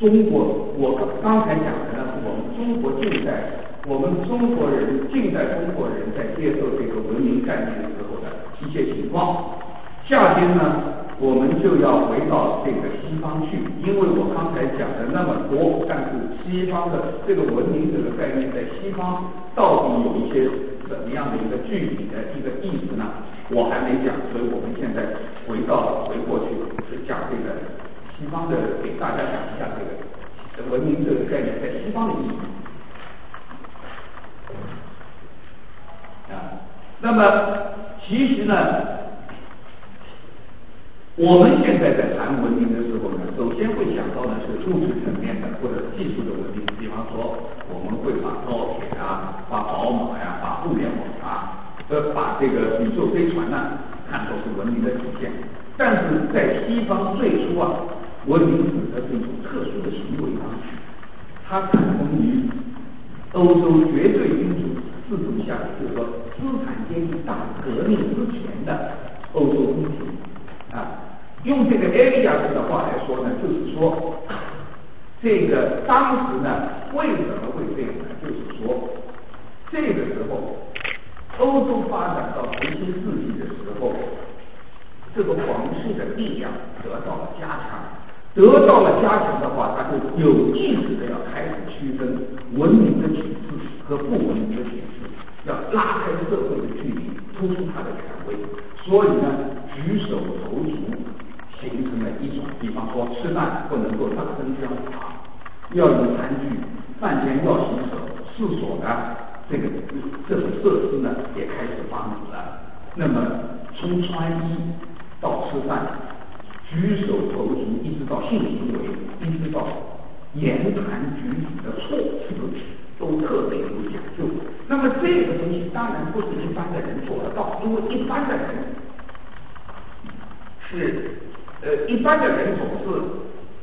中国，我刚才讲的呢，是我们中国近代，我们中国人近代中国人在接受这个文明概念的时候的一些情况。下边呢，我们就要回到这个西方去，因为我刚才讲的那么多，但是西方的这个文明这个概念在西方到底有一些怎么样的一个具体的一个意思呢？我还没讲，所以我们现在回到回过去是讲这个。西方的给大家讲一下这个，文明这个概念在西方的意义。啊那么其实呢，我们现在在谈文明的时候呢，首先会想到的是物质层面的或者技术的文明，比方说我们会把高铁啊、把宝马呀、把互联网啊、呃把这个宇宙飞船呢，看作是文明的体现。但是在西方最初啊，文明指的是一种特殊的行为方式，它产生于欧洲绝对君主制度下，就是说资产阶级大革命之前的欧洲宫廷啊。用这个埃利亚斯的话来说呢，就是说，这个当时呢，为什么会这样呢？就是说，这个时候欧洲发展到十七世纪的时候。这个皇室的力量得到了加强，得到了加强的话，他就有意识的要开始区分文明的体制和不文明的体制，要拉开社会的距离，突出他的权威。所以呢，举手投足形成了一种，比方说吃饭不能够大声喧哗，要用餐具，饭前要洗手，厕所呢这个这种设施呢也开始发明了。那么从穿衣。到吃饭，举手投足，一直到性行为，一直到言谈举止的措辞，都特别有讲究。那么这个东西当然不是一般的人做得到，因为一般的人是呃一般的人总是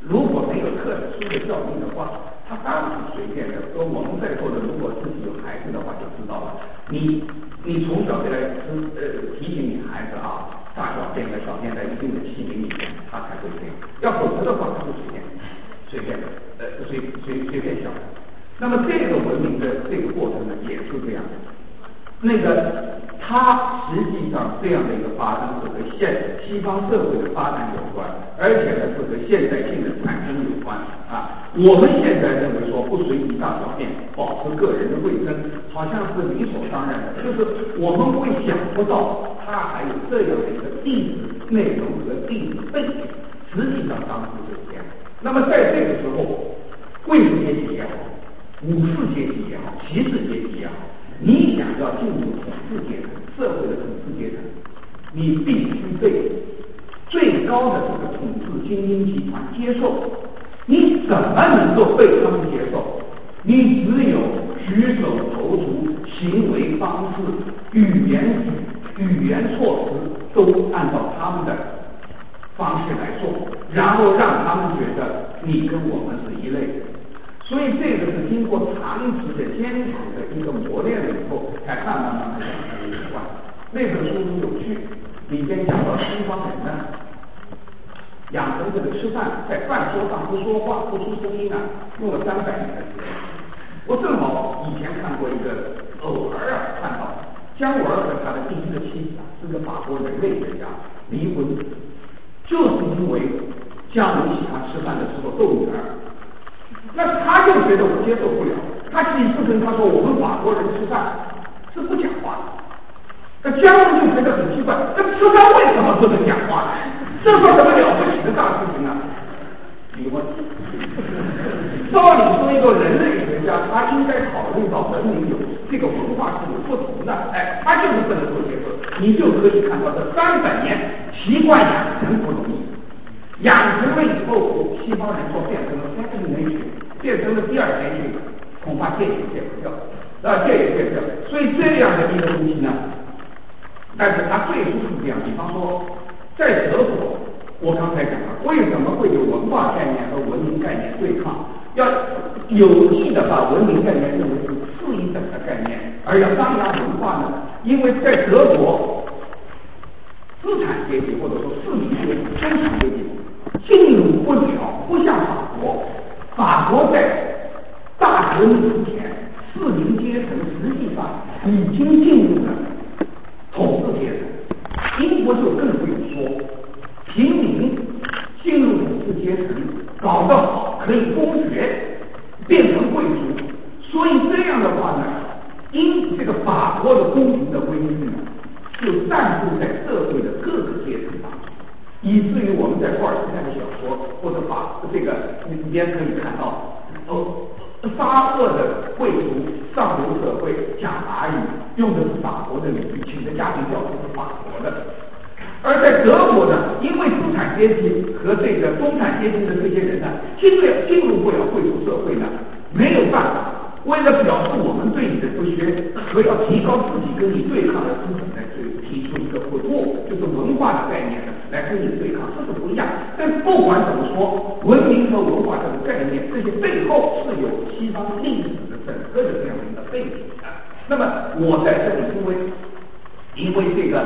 如果没有特殊的教育的话，他当然是随便的。说我们在座的如果自己有孩子的话，就知道了。你你从小就来呃提醒你孩子啊。大小便和小便在一定的器皿里面，它才会这样。要否则的话，它就随便随便呃随随随便小。那么这个文明的这个过程呢，也是这样的。那个它实际上这样的一个发生是和现西方社会的发展有关，而且呢是和现代性的产生有关啊。我们现在认为说不随地大小便，保持个人的卫生，好像是理所当然的，就是我们会想不到。它还有这样的一个历史内容和历史背景，实际上当时就是这样。那么在这个时候，贵族阶级也好，武士阶级也好，骑士阶级也好，你想要进入统治阶层，社会的统治阶层，你必须被最高的这个统治精英集团接受。你怎么能够被他们接受？你只有举手投足、行为方式、语言。语言措辞都按照他们的方式来做，然后让他们觉得你跟我们是一类的。所以这个是经过长期的艰苦的一个磨练了以后，才慢慢慢慢养成的习惯。那本书很有趣，里边讲到西方人呢，养成这个吃饭在饭桌上不说话、不出声音啊，用了三百年的时间。我正好以前看过一个，偶尔啊看到。姜文和他的第一个妻子啊，是个法国人类学家，离婚，就是因为姜文请他吃饭的时候逗女儿，那他就觉得我接受不了，他几次跟他说我们法国人吃饭是不讲话的，那姜文就觉得很奇怪，这吃饭为什么不能讲话？这算什么了不起的大事情啊？离婚。照理说，一个人类学家，他应该考虑到文明有这个文化是有不同的，哎，他就是不能够接受。你就可以看到，这三百年习惯养成不容易，养成了以后，西方人说变成了 second nature，变成了第二天性，恐怕戒也戒不掉，啊，戒也戒不掉。所以这样的一个东西呢，但是它最初是这样。比方说，在德国，我刚才讲了，为什么会有文化概念和文明概念对抗？要有意的把文明概念认为是次一等的概念，而要张扬文化呢？因为在德国，资产阶级或者说市民阶级、中产阶级进入不了，不像法国。法国在大革命之前，市民阶层实际上已经进入了统治阶层。英国就更不用说，平民进入统治阶层。搞得好，可以公爵变成贵族，所以这样的话呢，因这个法国的公平的规律呢，就散布在社会的各个阶层当中，以至于我们在托尔斯泰的小说或者法这个里边可以看到，欧沙俄的贵族上流社会讲法语，用的是法国的语言，请的家庭教师是法国的。而在德国呢，因为资产阶级和这个中产阶级的这些人呢，进入进入不了贵族社会呢，没有办法。为了表示我们对你的不学和要提高自己跟你对抗的资本呢，就提出一个不错，就是文化的概念呢，来跟你对抗，这是不一样。但不管怎么说，文明和文化这个概念，这些背后是有西方历史的整个的这样的一个背景的。那么我在这里因为因为这个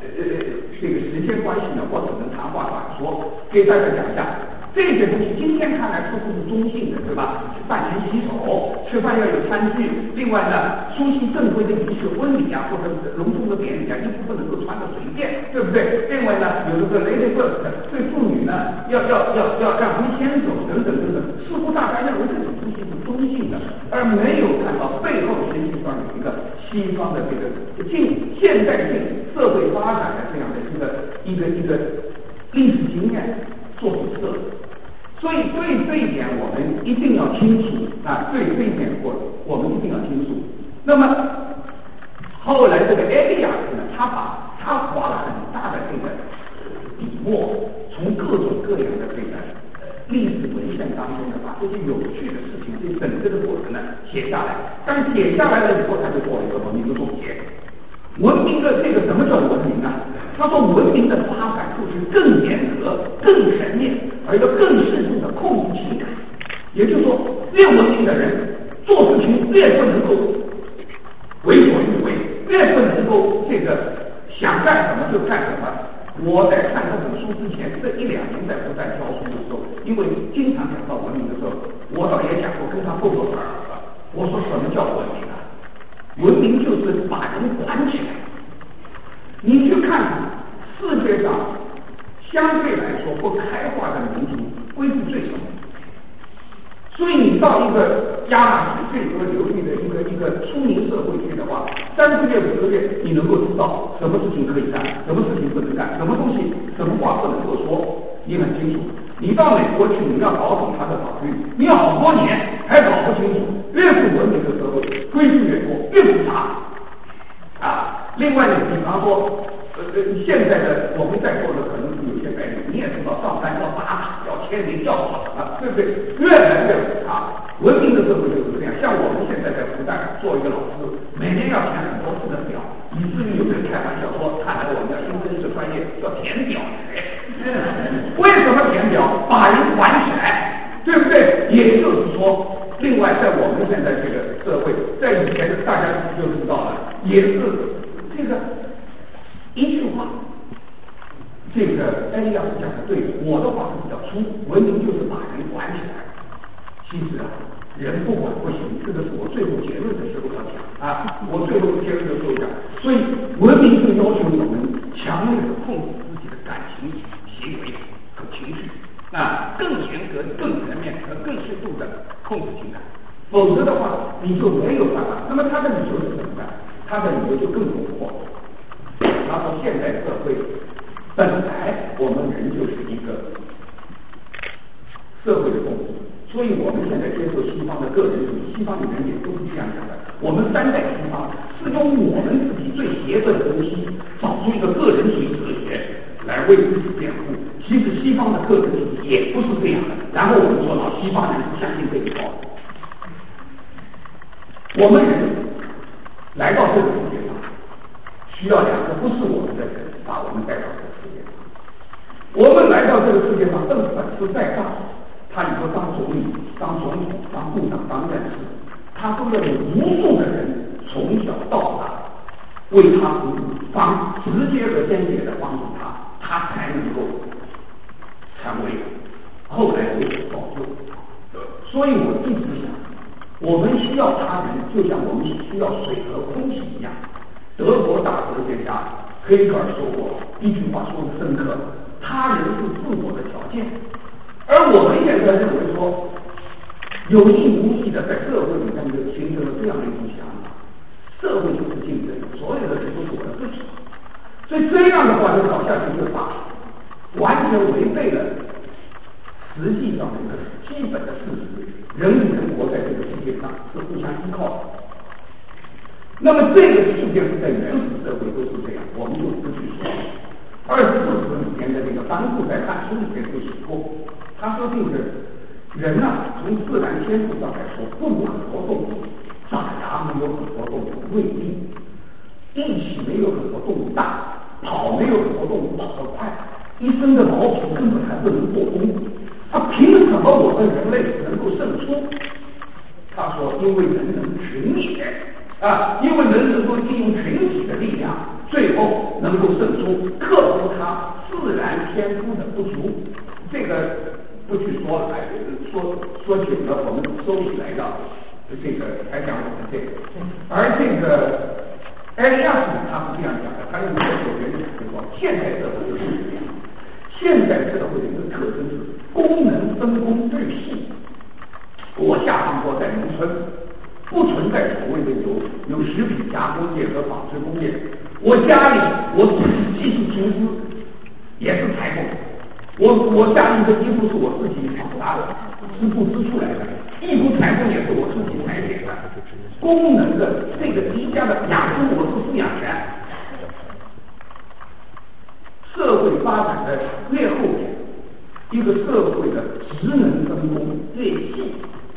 呃这个时间关系呢，我只能长话短说，给大家讲一下。这些东西今天看来似乎是中性的，对吧？饭前洗手，吃饭要有餐具。另外呢，出席正规的仪式，婚礼啊，或者隆重的典礼啊，衣服不能够穿的随便，对不对？另外呢，有这个 lady first，对妇女呢，要要要要让他们先走，等等等等。似乎大家认为这种东西是中性的，而没有看到背后实际上有一个西方的这个近现代性社会发展的这样的一个一个一个历史经验做底色。所以，对这一点我们一定要清楚啊！对这一点，我我们一定要清楚。那么后来这个埃利亚斯呢，他把他花了很大的这个笔墨，从各种各样的这个历史文献当中呢，把这些有趣的事情，这整个的过程呢写下来。但是写下来了以后，他就做了一个文明的总结。文明的这个什么叫文明呢？他说，文明的发展就是更严格、更全面，而又更适度的控制情感。也就是说，越文明的人做事情越不能够为所欲为，越不能够这个想干什么就干什么。我在看这本书之前，这一两年在不断教书的时候，因为经常讲到文明的时候，我倒也讲过跟他不合耳了。我说什么叫文明啊？文明就是把人管起来。你去看世界上相对来说不开化的民族，规矩最少。所以你到一个亚马逊最多流域的一个一个出名社会去的话，三个月五个月，你能够知道什么事情可以干，什么事情不能干，什么东西什么话不能够说，你很清楚。你到美国去，你要搞懂他的法律，你要好多年还搞不清楚。越是文明的社会，规矩越多，越复杂啊。另外呢，比方说，呃呃，现在的我们在座的可能是有些白领，你也知道上班要打卡，要签名，要什么，对不对？越来越复杂。文明的社会就是这样。像我们现在在复旦做一个老师，每年要填很多次的表，以至于有人开玩笑说，看来我们要新增一个专业叫填表。为什么填表？把人管起来，对不对？也就是说，另外在我们现在这个社会，在以前大家就知道了，也是这个一句话，这个哎呀讲的对，我的话文明就是把人管起来。其实啊，人不管不行，这个是我最后结论的时候要讲啊，我最后结论的时候讲，所以文明就要求我们强烈的控制自己的感情。行为和情绪，那更严格、更全面和更适度的控制情感，否则的话，你就没有办法。那么他的理由是什么呢？他的理由就更恐怖。他说，现代社会本来我们人就是一个社会的动物，所以我们现在接受西方的个人主义，西方的人也都是这样讲的。我们三代西方是用我们自己最邪恶的东西，找出一个个人主义哲学。来为自己辩护，其实西方的个人主义也不是这样的。然后我们说到西方人不相信这一套，我们人来到这个世界上，需要两个不是我们的人把我们带到这个世界上。我们来到这个世界上，这个本事再大，他以后当总理、当总统、当部长、当院士，他都要有无数的人从小到大为他服务，帮直接和间接的帮助他。他才能够成为后来有所造就。所以我一直想，我们需要他人，就像我们需要水和空气一样。德国大哲学家黑格尔说过一句话，说的深刻：他人是自我的条件。而我们现在认为说，有意无意的在社会里面就形成了这样的一种想法：社会就是竞争，所有的人都是我的对手。所以这样的话，就搞下去就把完全违背了实际上的一个基本的事实：人与人活在这个世界上是互相依靠的。那么这个世界是在原始社会都是这样，我们就不去说。二十四史里面的这个班固在《汉书》里面就写过，他说就是人呐，从自然天赋上来说，不如很多动物，爪牙没有很多动物锐利，力气没有很多动物大，跑没有很多动物跑得快，一身的毛皮根本还不能做工。他凭什么我们人类能够胜出？他说，因为人能群也啊，因为人能够利用群体的力量，最后能够胜出，克服他自然天赋的不足。这个不去说了，哎，说说久了，我们收起来的这个才讲我们这个。而这个埃利亚斯他是这样讲的，他用科学原理来说，现代社会就是这样。现代社会的一个特征是功能分工对细。我下生活在农村，不存在所谓的有有食品加工业和纺织工业。我家里我自己技术厨师，也是裁缝。我我家里的几乎是我自己纺纱的，师傅织出来的，衣服裁缝也是我自己裁剪的。功能的这个低下的养生，我是饲养员。社会发展的越后面，一个社会的职能分工越细。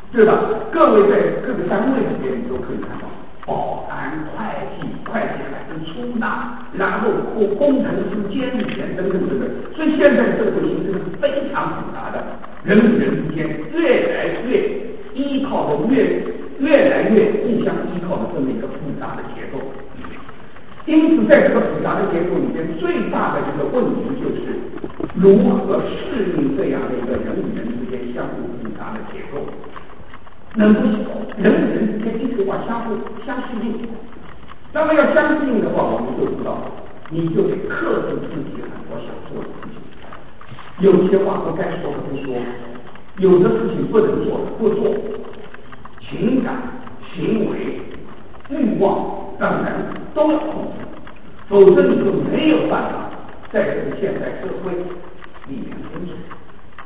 对吧？各位在各个单位里边，你都可以看到，保安、会计、会计还是出纳，然后或工程师、监理员等等等等。所以现在社会形成是非常复杂的，人与人之间越来越依靠的越越来越互相依靠的这么一个复杂的结构。因此，在这个复杂的结构里面，最大的一个问题就是如何适应这样的一个人与人之间相互。能不人与人之间一句话相互相适应，那么要相适应的话，我们就知道，你就得克制自己很多想做的事情，有些话不该说的不说，有的事情不能做的不做，情感、行为、欲望当然都要控制，否则你就没有办法在这个现代社会里面生存。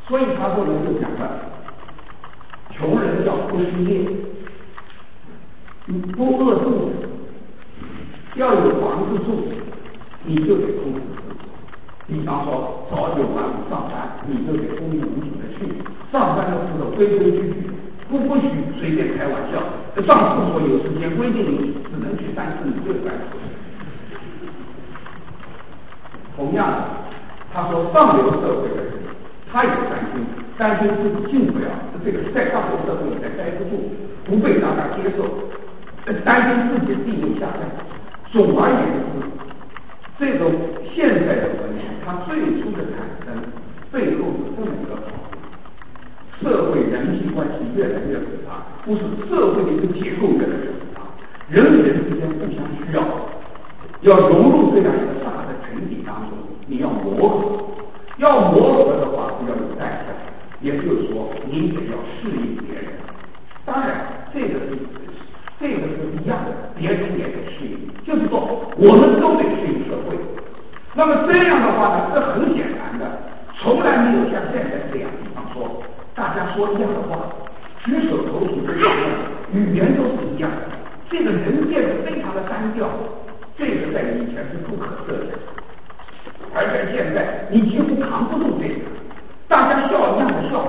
所以他后来就讲了。穷人要不失业，你不饿肚子，要有房子住，你就得控制自己。比方说，早九晚五上班，你就得风雨无阻的去。上班的时候规规矩矩，不不许随便开玩笑。上厕所有时间规定你只能去三次，你就三次。同样的，他说上流社会的人，他也担心，担心自己进不了。这个在上流社会里面待不住，不被大家接受，担心自己的地位下降。总而言之，这种现在的文明，它最初的产生背后是这么一个考虑：社会人际关系越来越复杂，不是社会的一个结构越来越复杂，人与人之间互相需要，要融入这样一个大的群体当中，你要磨合，要磨合的话要有代价。也就是说，你得要适应别人。当然，这个是这个是一样的，别人也得适应。就是说，我们都得适应社会。那么这样的话呢，这很简单的，从来没有像现在这样。比方说，大家说一样的话，举手投足都一样，语言都是一样的。这个人变得非常的单调，这个在以前是不可设想，而在现在，你几乎扛不住这个。大家笑一样的笑，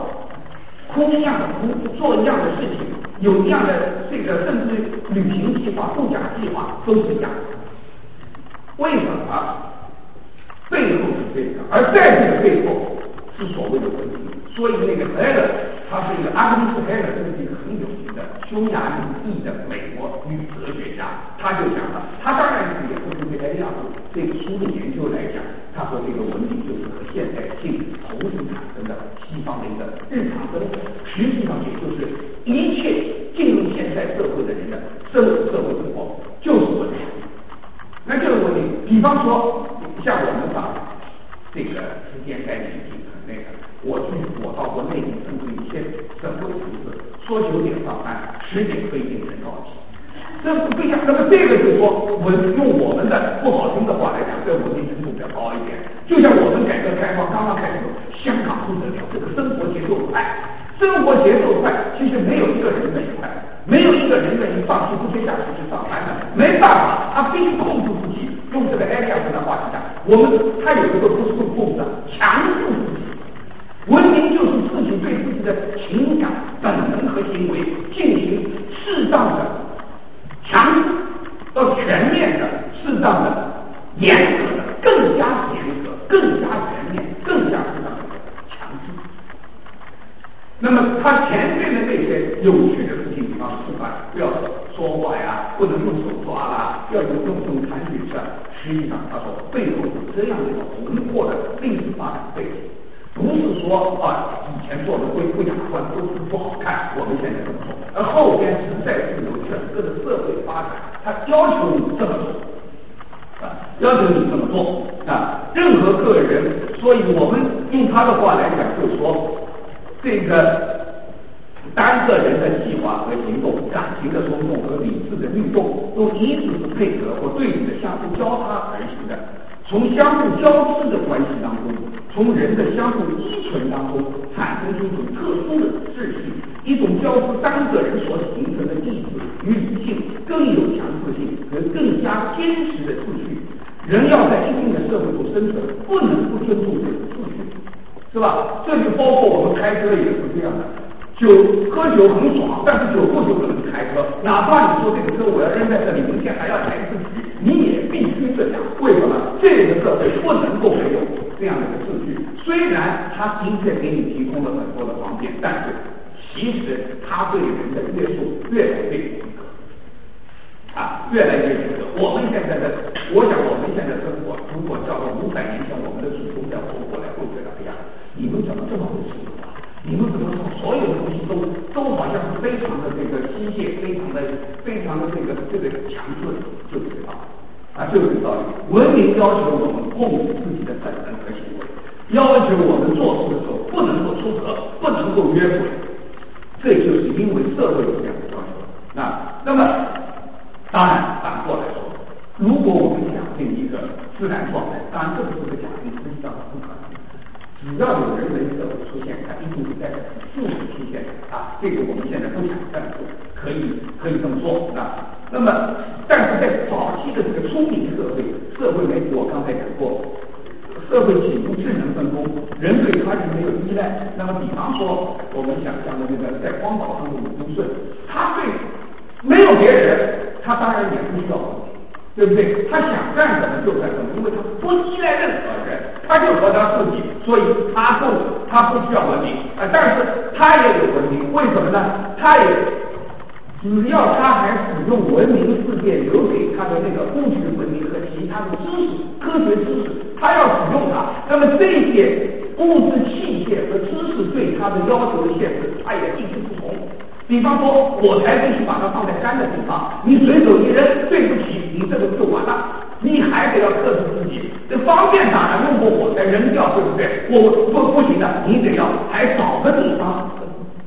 哭一样的哭，做一样的事情，有一样的这个，甚至旅行计划、度假计划都是一样。为什么？背后是这个，而在这个背后是所谓的文明。所以那个海勒，他是一个阿根廷海勒，这是一个很有名的匈牙利裔的美国女哲学家，他就讲了，他当然也不是对埃利亚斯这个书的研究来讲，他说这个文明就是和现代性同时产生的西方的一个日常生活，实际上也就是一切进入现代社会的人的生社会生活就是文明。那这个文明，比方说像我们把这个时间概念挺很那个。我去，我到过内地住过一些省会城市，说九点上班，十点可以进人到齐，这不一样。那么这个就是说，我用我们的不好听的话来讲，这文明程度较高一点。就像我们改革开放刚刚开始，香港不得了，这个生活节奏快，生活节奏快，其实没有一个人愿意快。没有一个人愿意放弃不接下去去上班的，没办法，他必须控制自己。用这个埃利亚斯的话讲，我们他有一个不是控制，强制自己。文明就是自己对自己的情感、本能和行为进行适当的强，到全面的、适当的、严格的、更加严格、更加全面、更加适当的强制。那么他前面的那些有趣的事情，比方示范不要说话呀，不能用手抓啦，要用用用弹举下，实际上他说背后有这样一个宏阔的历史发展背景。不是说啊，以前做的不不雅观，不是不好看，我们现在这么做，而后边实在是有整个的社会发展，他要求你这么做，要求你这么做啊，任何个人，所以我们用他的话来讲，就是说这个单个人的计划和行动、感情的冲动和理智的运动，都一直是配合或对比的相互交叉而行的，从相互交织的关系当中。从人的相互依存当中产生出一种特殊的秩序，一种交织单个人所形成的意志与理性更有强制性和更加坚实的秩序。人要在一定的社会中生存，不能不尊重这个秩序，是吧？这就包括我们开车也是这样的，酒喝酒很爽，但是酒后就不能开车，哪怕你说这个车我要扔在这里，明天还要开出去，你也必须这样。为什么？这个社会不能够没有这样的一个秩序。虽然它的确给你提供了很多的方便，但是其实它对人的约束越来越严格啊，越来越严格。我们现在的，我想我们现在生活，如果叫到五百年前我们的祖宗这样活过来，会觉得哎呀，你们怎么这么不自由啊？你们怎么所有的东西都都好像是非常的这个机械，非常的非常的这个这个强制，就这个道理。啊，就这个道理。文明要求我们控制自己的本能和行为，要求我们做事的时候不能够出格，不能够越轨。这就是因为社会有这样的要求。那那么，当然反过来说，如果我们假定一个自然状态，当然这个是个假定，实际上是不可能。只要有人为社会出现，它一定会在数时出现啊。这个我们现在不讲，但是可以可以这么说啊。那么，但是在早期的这个聪明社会，社会媒体我刚才讲过，社会起步智能分工，人对他人没有依赖。那么，比方说我们想象的那个在荒岛上的鲁公顺，他对没有别人，他当然也不需要文明，对不对？他想干什么就干什么，因为他不依赖任何人，他就和他自己，所以他不他不需要文明啊。但是他也有文明，为什么呢？他也。只要他还使用文明世界留给他的那个物质文明和其他的知识、科学知识，他要使用它，那么这些物质器械和知识对他的要求的限制，他也必须服从。比方说，火柴必须把它放在干的地方，你随手一扔，对不起，你这个就完了。你还得要克制自己，这方便当然用过，对不对？我不不行的，你得要还找个地方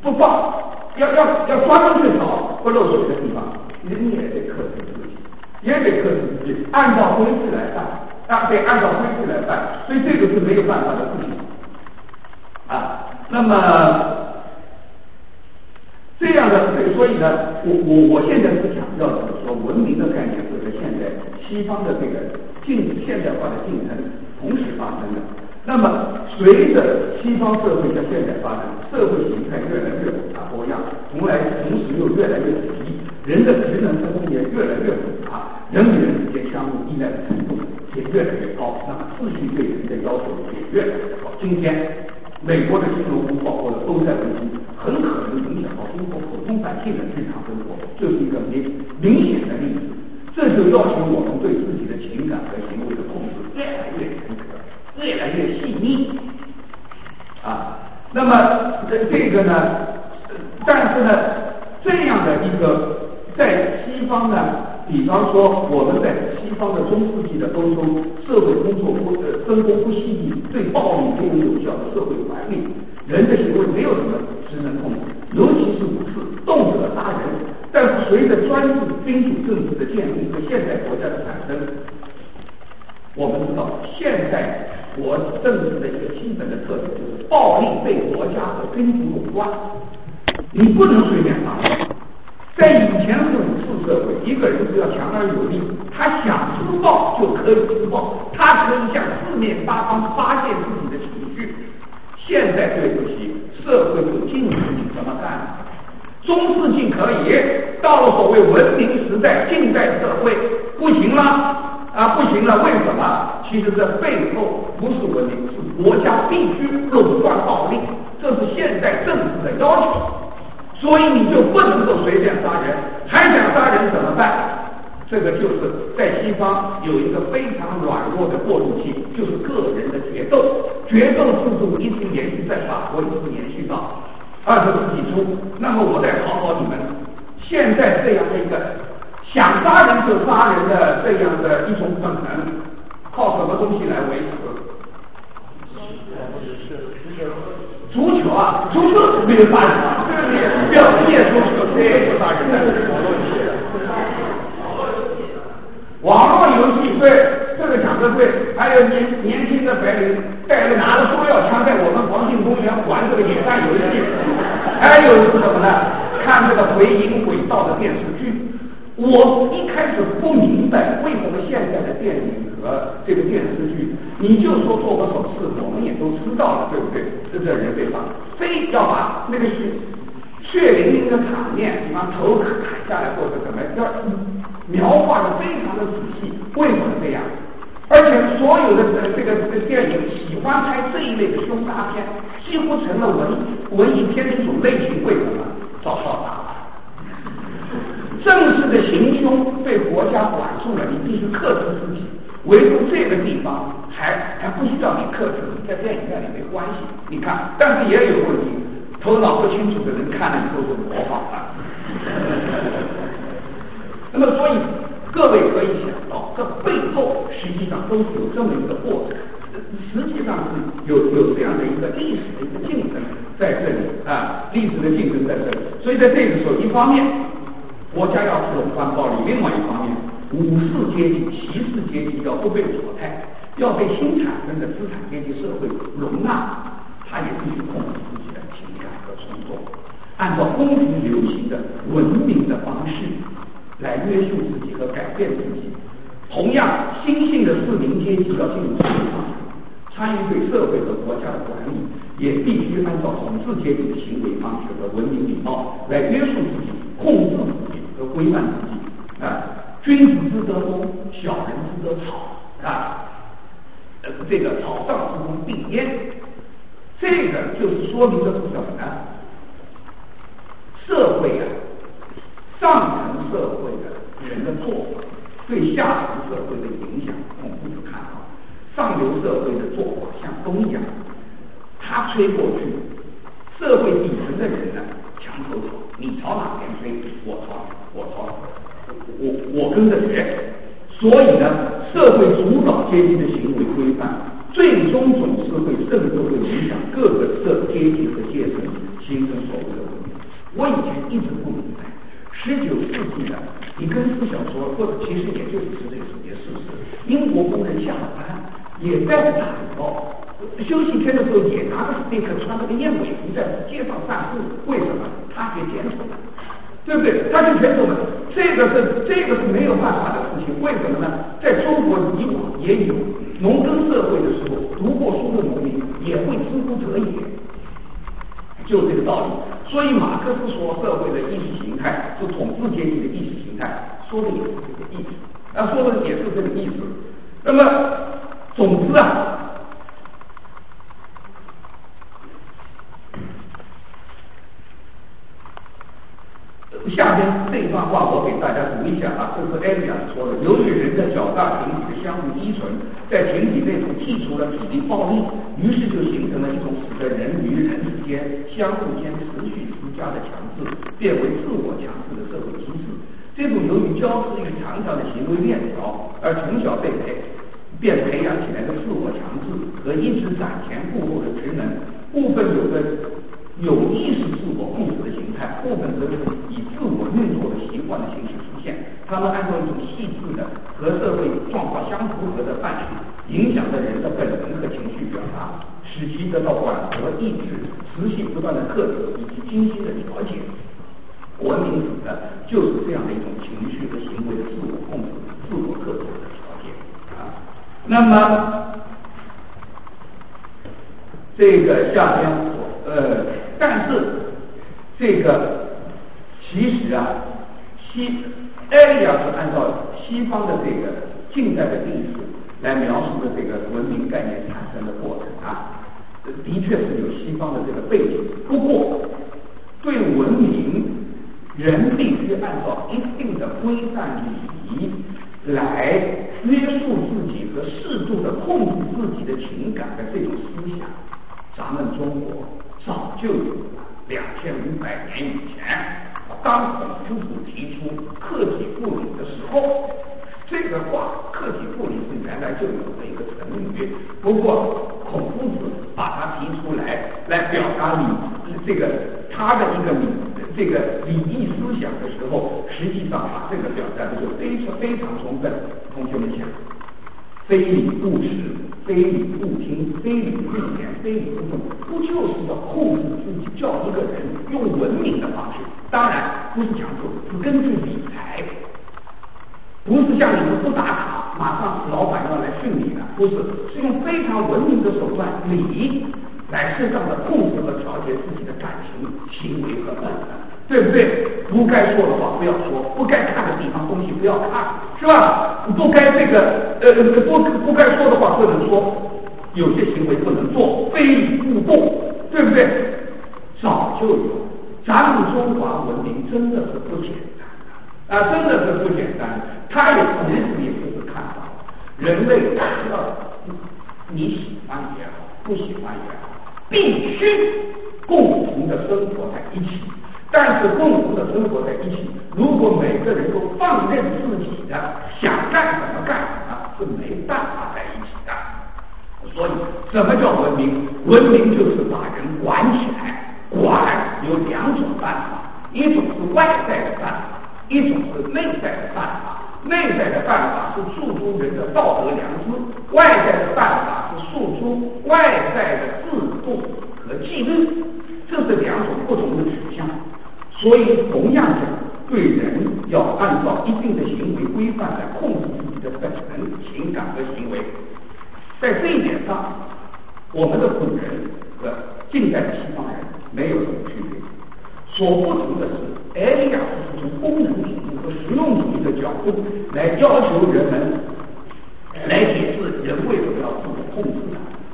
不放。要要要专门去找不漏水的地方，人也得克制自己，也得克制自己，按照规矩来办，啊，得按照规矩来办，所以这个是没有办法的事情啊。那么这样的，所以呢，我我我现在是强调的是说，文明的概念是和现在西方的这个进现代化的进程同时发生的。那么，随着西方社会向现代发展，社会形态越来越复杂多样，同来同时又越来越统一，人的职能分工也越来越复杂，人与人之间相互依赖的程度也越来越高，那么秩序对人的要求也越来越高。今天，美国的金融风暴或者都在危机，很可能影响到中国普通百姓的日常生活，这是一个明明显的例子。这就要求我们对自己的情感和行为的控制越来越严格。越来越啊，那么这这个呢，但是呢，这样的一个在西方呢，比方说我们在西方的中世纪的欧洲，社会工作不呃分工不细腻，对暴力没有有效的社会管理，人的行为没有什么职能控制，尤其是武士，动辄杀人。但是随着专制君主政治的建立和现代国家的产生，我们知道现代。国政治的一个基本的特点就是暴力对国家和君主垄断，你不能随便杀人，在以前是武士社会，一个人只要强而有力，他想施暴就可以施暴，他可以向四面八方发泄自己的情绪。现在对不起，社会不禁止你这么干。中世纪可以，到了所谓文明时代、近代社会不行了啊，不行了，为什么？其实这背后不是文明，是国家必须垄断暴力，这是现代政治的要求。所以你就不能够随便杀人，还想杀人怎么办？这个就是在西方有一个非常软弱的过渡期，就是个人的决斗，决斗制度一直延续在法国，一直延续到二十世纪初。那么我再考考你们，现在这样的一个想杀人就杀人的这样的一种本能，靠什么东西来维持？足球啊，足球是没有发展啊，表面足球。对。网络游戏对，这个讲的对，还有年年轻的白领带着拿着中药枪在我们黄金公园玩这个野战游戏，还有是。什么呢？看这个回音轨道的电视剧。我一开始不明白为什么现在的电影和这个电视剧，你就说做个手势，我们也都知道了，对不对？这这人被杀，非要把那个血血淋淋的场面，比方头砍下来或者怎么，要描画的非常的仔细。为什么这样？而且所有的这个这个电影喜欢拍这一类的凶杀片，几乎成了文文艺片的一种类型。为什么？找到答案。正式的行凶被国家管束了，你必须克制自己。唯独这个地方还还不需要你克制，在电影院里没关系。你看，但是也有问题，头脑不清楚的人看了以后就模仿了。那么，所以各位可以想到，这背后实际上都是有这么一个过程，实际上是有有这样的一个历史的一个竞争在这里啊，历史的竞争在这里。所以在这个时候，一方面。国家要是垄断暴力，另外一方面，武士阶级、骑士阶级要不被淘汰，要被新产生的资产阶级社会容纳，他也必须控制自己的情感和冲动，按照风平流行的文明的方式来约束自己和改变自己。同样，新兴的市民阶级要进入社会场，参与对社会和国家的管理，也必须按照统治阶级的行为方式和文明礼貌来约束自己、控制自己。和规范自己啊，君子之德风，小人之德草啊，呃，这个草上之功并焉，这个就是说明的是什么呢？社会啊，上层社会的人的做法对下层社会的影响，我们不看好。上流社会的做法像风一样，他吹过去，社会底层的人呢，墙头草，你朝哪边吹，我朝哪。我，我跟着学，所以呢，社会主导阶级的行为规范，最终总是会甚至会影响各个社阶级和阶层形成所谓的文明。我以前一直不明白，十九世纪的狄更斯小说，或者其实也就是十九世纪事实，英国工人下了班也在打礼包，休息天的时候也拿着那个穿那个燕尾服在街上散步，为什么？他给捡走了。对不对？他就全走了，这个是这个是没有办法的事情。为什么呢？在中国以往也有农耕社会的时候，读过书的农民也会知乎者也，就这个道理。所以马克思说社会的意识形态是统治阶级的意识形态，说的也是这个意思，啊，说的也是这个意思。那么，总之啊。下边这段话我给大家读一下啊，这是艾利亚说的。由于人的较大群体的相互依存，在群体内部剔除了体力暴力，于是就形成了一种使得人与人之间相互间持续增加的强制，变为自我强制的社会机制。这种由于交织于长条的行为链条而从小被培便培养起来的自我强制和一直攒前顾后的职能，部分有的有意识自我控制的形态，部分则是以自我运作的习惯的形式出现。他们按照一种细致的和社会状况相符合的范式，影响着人的本能和情绪表达，使其得到缓和抑制、持续不断的克制以及精心的调节。文明指的就是这样的一种情绪和行为的自我控制、自我克制的条件啊。那么这个下边呃，但是这个其实啊，西埃利亚是按照西方的这个近代的历史来描述的这个文明概念产生的过程啊，的确是有西方的这个背景。不过，对文明，人必须按照一定的规范礼仪来约束自己和适度的控制自己的情感的这种思想。咱们中国早就有了，两千五百年以前，当孔夫子提出克己复礼的时候，这个话“克己复礼”是原来就有的一个成语，不过孔夫子把它提出来，来表达礼这个他的一个礼这个礼义思想的时候，实际上把这个表达的就非常非常充分。同学们想。非礼勿视，非礼勿听，非礼勿言，非礼勿动，不就是要控制自己，叫一个人用文明的方式？当然不是讲究，是根据理财，不是像你们不打卡，马上老板要来训你的，不是，是用非常文明的手段礼来适当的控制和调节自己的感情、行为和本能。对不对？不该说的话不要说，不该看的地方东西不要看，是吧？不该这个呃不不该说的话不能说，有些行为不能做，非礼勿动，对不对？早就有，咱们中华文明真的是不简单啊，真的是不简单。他也同时也是看到，人类知道你喜欢也好，不喜欢也好，必须共同的生活在一起。但是共同的生活在一起，如果每个人都放任自己的想干什么干什么，是没办法在一起的。所以，什么叫文明？文明就是把人管起来。管有两种办法，一种是外在的办法，一种是内在的办法。内在的办法是诉诸人的道德良知，外在的办法是诉诸外在的制度和纪律。这是两种不同的取向。所以，同样的，对人要按照一定的行为规范来控制自己的本能、情感和行为。在这一点上，我们的古人和近代的西方人没有什么区别。所不同的是，埃利亚是从功能主义和实用主义的角度来要求人们来解释人为什么要自我控制。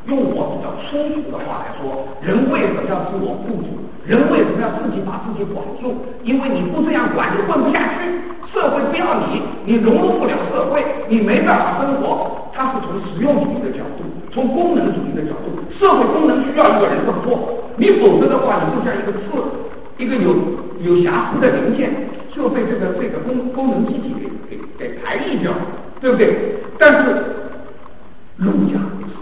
用我比较粗俗的话来说，人为什么要自我控制？人为什么要自己把自己管住？因为你不这样管，你混不下去，社会不要你，你融入不了社会，你没办法生活。它是从实用主义的角度，从功能主义的角度，社会功能需要一个人这么做，你否则的话，你就像一个刺，一个有有瑕疵的零件，就被这个这个功功能机体给给给排异掉，对不对？但是儒家不是，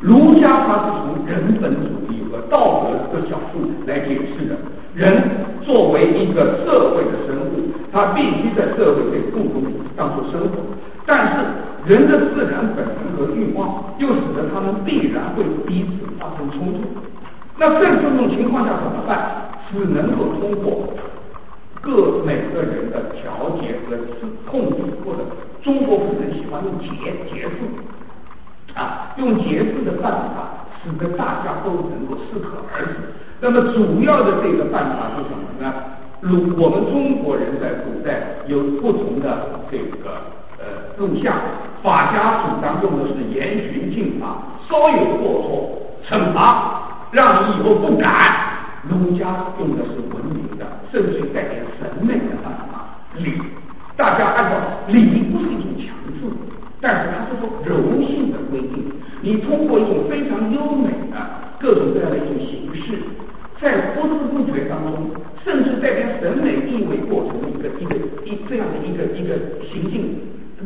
儒家他是从人本主义。道德的角度来解释的，人作为一个社会的生物，他必须在社会这个共同体当中生活。但是，人的自然本能和欲望又使得他们必然会彼此发生冲突。那在这种情况下怎么办？只能够通过各每个人的调节和控制，或者中国古人喜欢用节节制啊，用节制的办法。使得大家都能够适可而止。那么主要的这个办法是什么呢？如我们中国人在古代有不同的这个呃录像，法家主张用的是严刑峻法，稍有过错惩罚，让你以后不敢。儒家用的是文明的，甚至带点审美的办法，礼。大家按照礼不是一种强制，但是它是说柔性的规定。你通过一种非常优美的各种各样的一种形式，在不知不觉当中，甚至带点审美意味过程的一个一个一这样的一个一个行进，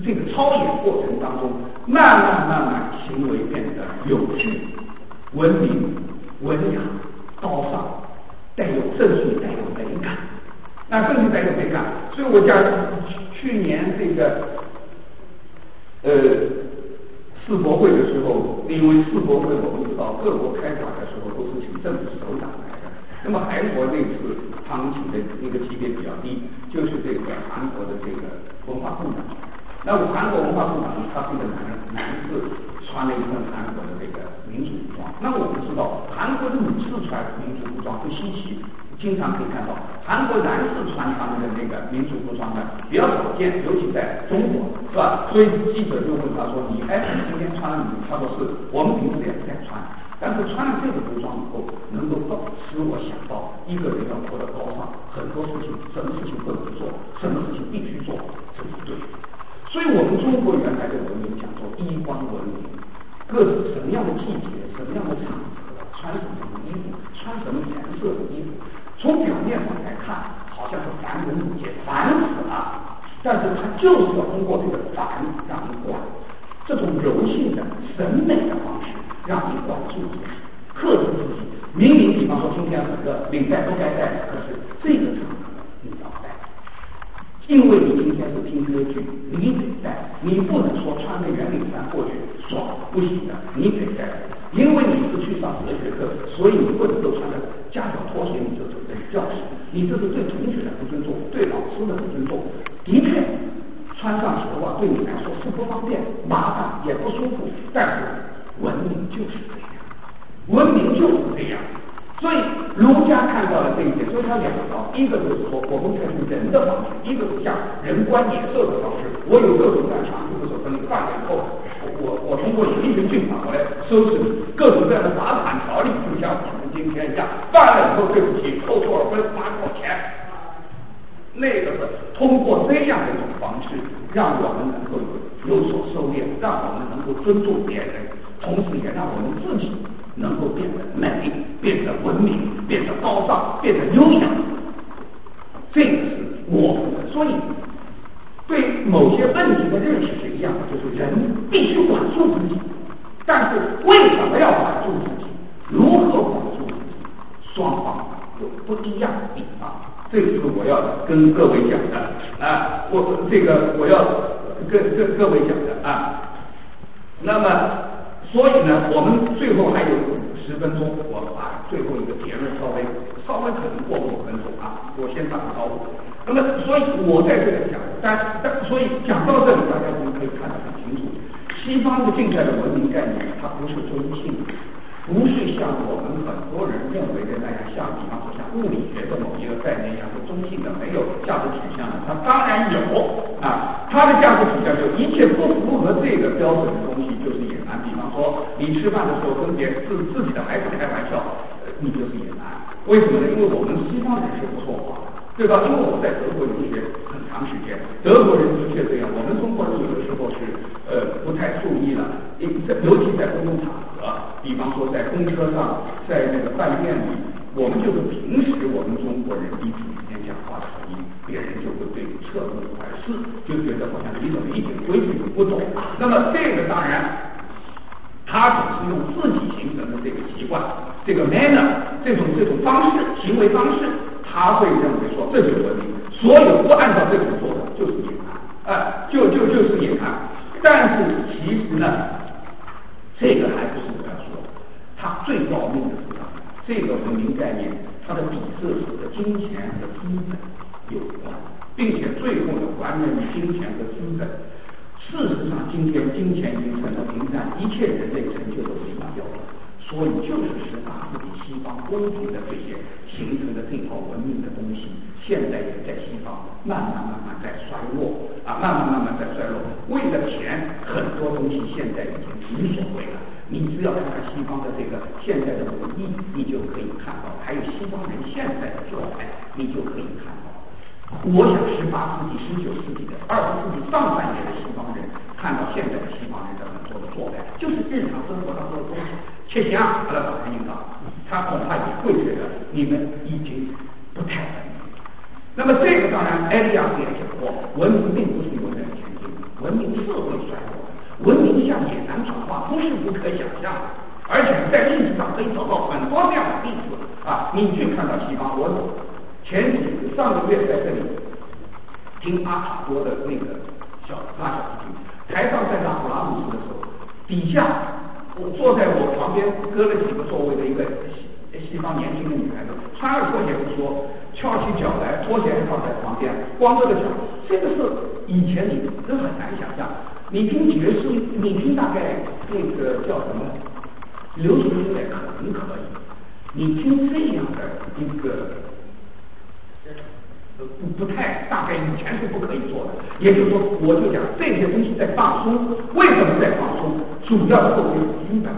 这个操演过程当中，慢慢慢慢行为变得有趣、文明、文雅、高尚，带有正式、带有美感。那正式带有美感，所以我讲去年这个，呃。世博会的时候，因为世博会我们知道各国开展的时候都是请政府首长来的，那么韩国这次他们请的那个级别比较低，就是这个韩国的这个文化部长。那我韩国文化部长呢，他是一个男男士，穿了一身韩国的这个民族服装。那我们知道，韩国的女士穿民族服装不稀奇。经常可以看到韩国男士穿他们的那个民族服装的比较少见，尤其在中国，是吧？所以记者就问他说：“你哎，你今天穿了？”你他说：“是我们平时也在穿，但是穿了这个服装以后，能够使我想到一个人要活得高尚，很多事情，什么事情不能做，什么事情必须做，这是对。所以我们中国原来的文明讲做衣冠文明，各什么样的季节，什么样的场合，穿什么样的衣服，穿什么颜色的衣。”从表面上来看，好像是繁文缛节，烦死了。但是他就是要通过这个烦让你管，这种柔性的审美的方式，让你管住自己，克制自己。明明比方说今天很热，领带不该戴，可是这个场合你要戴，因为你今天是听歌剧，你得戴，你不能说穿个圆领衫过去爽，不行的，你得戴。因为你是去上哲学课，所以你不能够穿着夹脚拖鞋你就走进教室，你这是对同学的不尊重，对老师的不尊重。的确，穿上鞋袜对你来说是不方便、麻烦也不舒服，但是文明就是这样，文明就是这样。所以儒家看到了这一点，所以他两招，一个就是说我们采用人的方式，一个是像人观野兽的方式。我有各种各样的长处的时候，等你干了以后。我我通过一个军法，我来收拾你各种各样的罚款条例，就像我们今天一样，犯了以后对不起，扣多少分，罚多少钱。那个是通过这样的一种方式，让我们能够有所收敛，让我们能够尊重别人，同时也让我们自己能够变得美，变得文明，变得高尚，变得优雅。这个是我们的，所以。对某些问题的认识是一样的，就是人必须管住自己，但是为什么要管住自己？如何管住自己？双方有不一样的地方，这是我要跟各位讲的啊！我这个我要跟跟各位讲的啊。那么，所以呢，我们最后还有十分钟，我把最后一个结论稍微稍微可能过五分钟啊，我先打个招呼。那么，所以我在这里讲，但但所以讲到这里，大家就可以看得很清楚，西方的近代的文明概念，它不是中性的，不是像我们很多人认为的那样，像比方说像物理学的某一个概念一样是中性的，没有价值取向的。它当然有啊，它的价值取向就一切不符合这个标准的东西就是野蛮。比方说，你吃饭的时候跟别人自自己的孩子开玩笑，你就是野蛮。为什么呢？因为我们西方人是不说谎。对吧？因为我在德国留学很长时间，德国人的确这样。我们中国人有的时候是呃不太注意了，在尤其在公共场合，比方说在公车上，在那个饭店里，我们就是平时我们中国人一听人家讲话的声音，别人就会对你侧目而视，就觉得好像你怎么一点规矩都不懂。那么这个当然，他总是用自己形成的这个习惯，这个 manner 这种这种方式，行为方式。他会认为说这就是文明，所有不按照这种做的就是野蛮，啊，就就就是野蛮。但是其实呢，这个还不是我要说的，它最要命的是什么？这个文明概念，它的底色是和金钱和资本有关，并且最后的还原于金钱和资本。事实上，今天金钱已经成了评判一切人类成就的唯一标准。所以就是十八世纪西方宫廷的这些形成的这套文明的东西，现在也在西方慢慢慢慢在衰落啊，慢慢慢慢在衰落。为了钱，很多东西现在已经无所谓了。你只要看看西方的这个现在的文艺，你就可以看到；还有西方人现在的做派，你就可以看到。我想十八世纪、十九世纪的二十世纪上半叶的西方人，看到现在的西方人的很多的作派，就是日常生活当中的东西。切香，把它打成引导，他恐怕也会觉得你们已经不太文明。那么这个当然，埃利亚斯也讲过，文明并不是永远前进，文明是会衰落。文明向野蛮转化不是不可想象的，而且在历史上可以找到很多这样的例子啊。你去看到西方，我前几上个月在这里听阿卡多的那个小拉小提琴，台上在拉普拉姆斯的时候，底下。我坐在我旁边隔了几个座位的一个西西方年轻的女孩子穿了拖鞋不说，翘起脚来，拖鞋还放在旁边，光着个脚，这个是以前你都很难想象。你听爵士，你听大概那个叫什么流行音乐可能可以，你听这样的一个不不太，大概以前是不可以做的。也就是说，我就讲这些东西在放松，为什么在放松？主要的作为资本。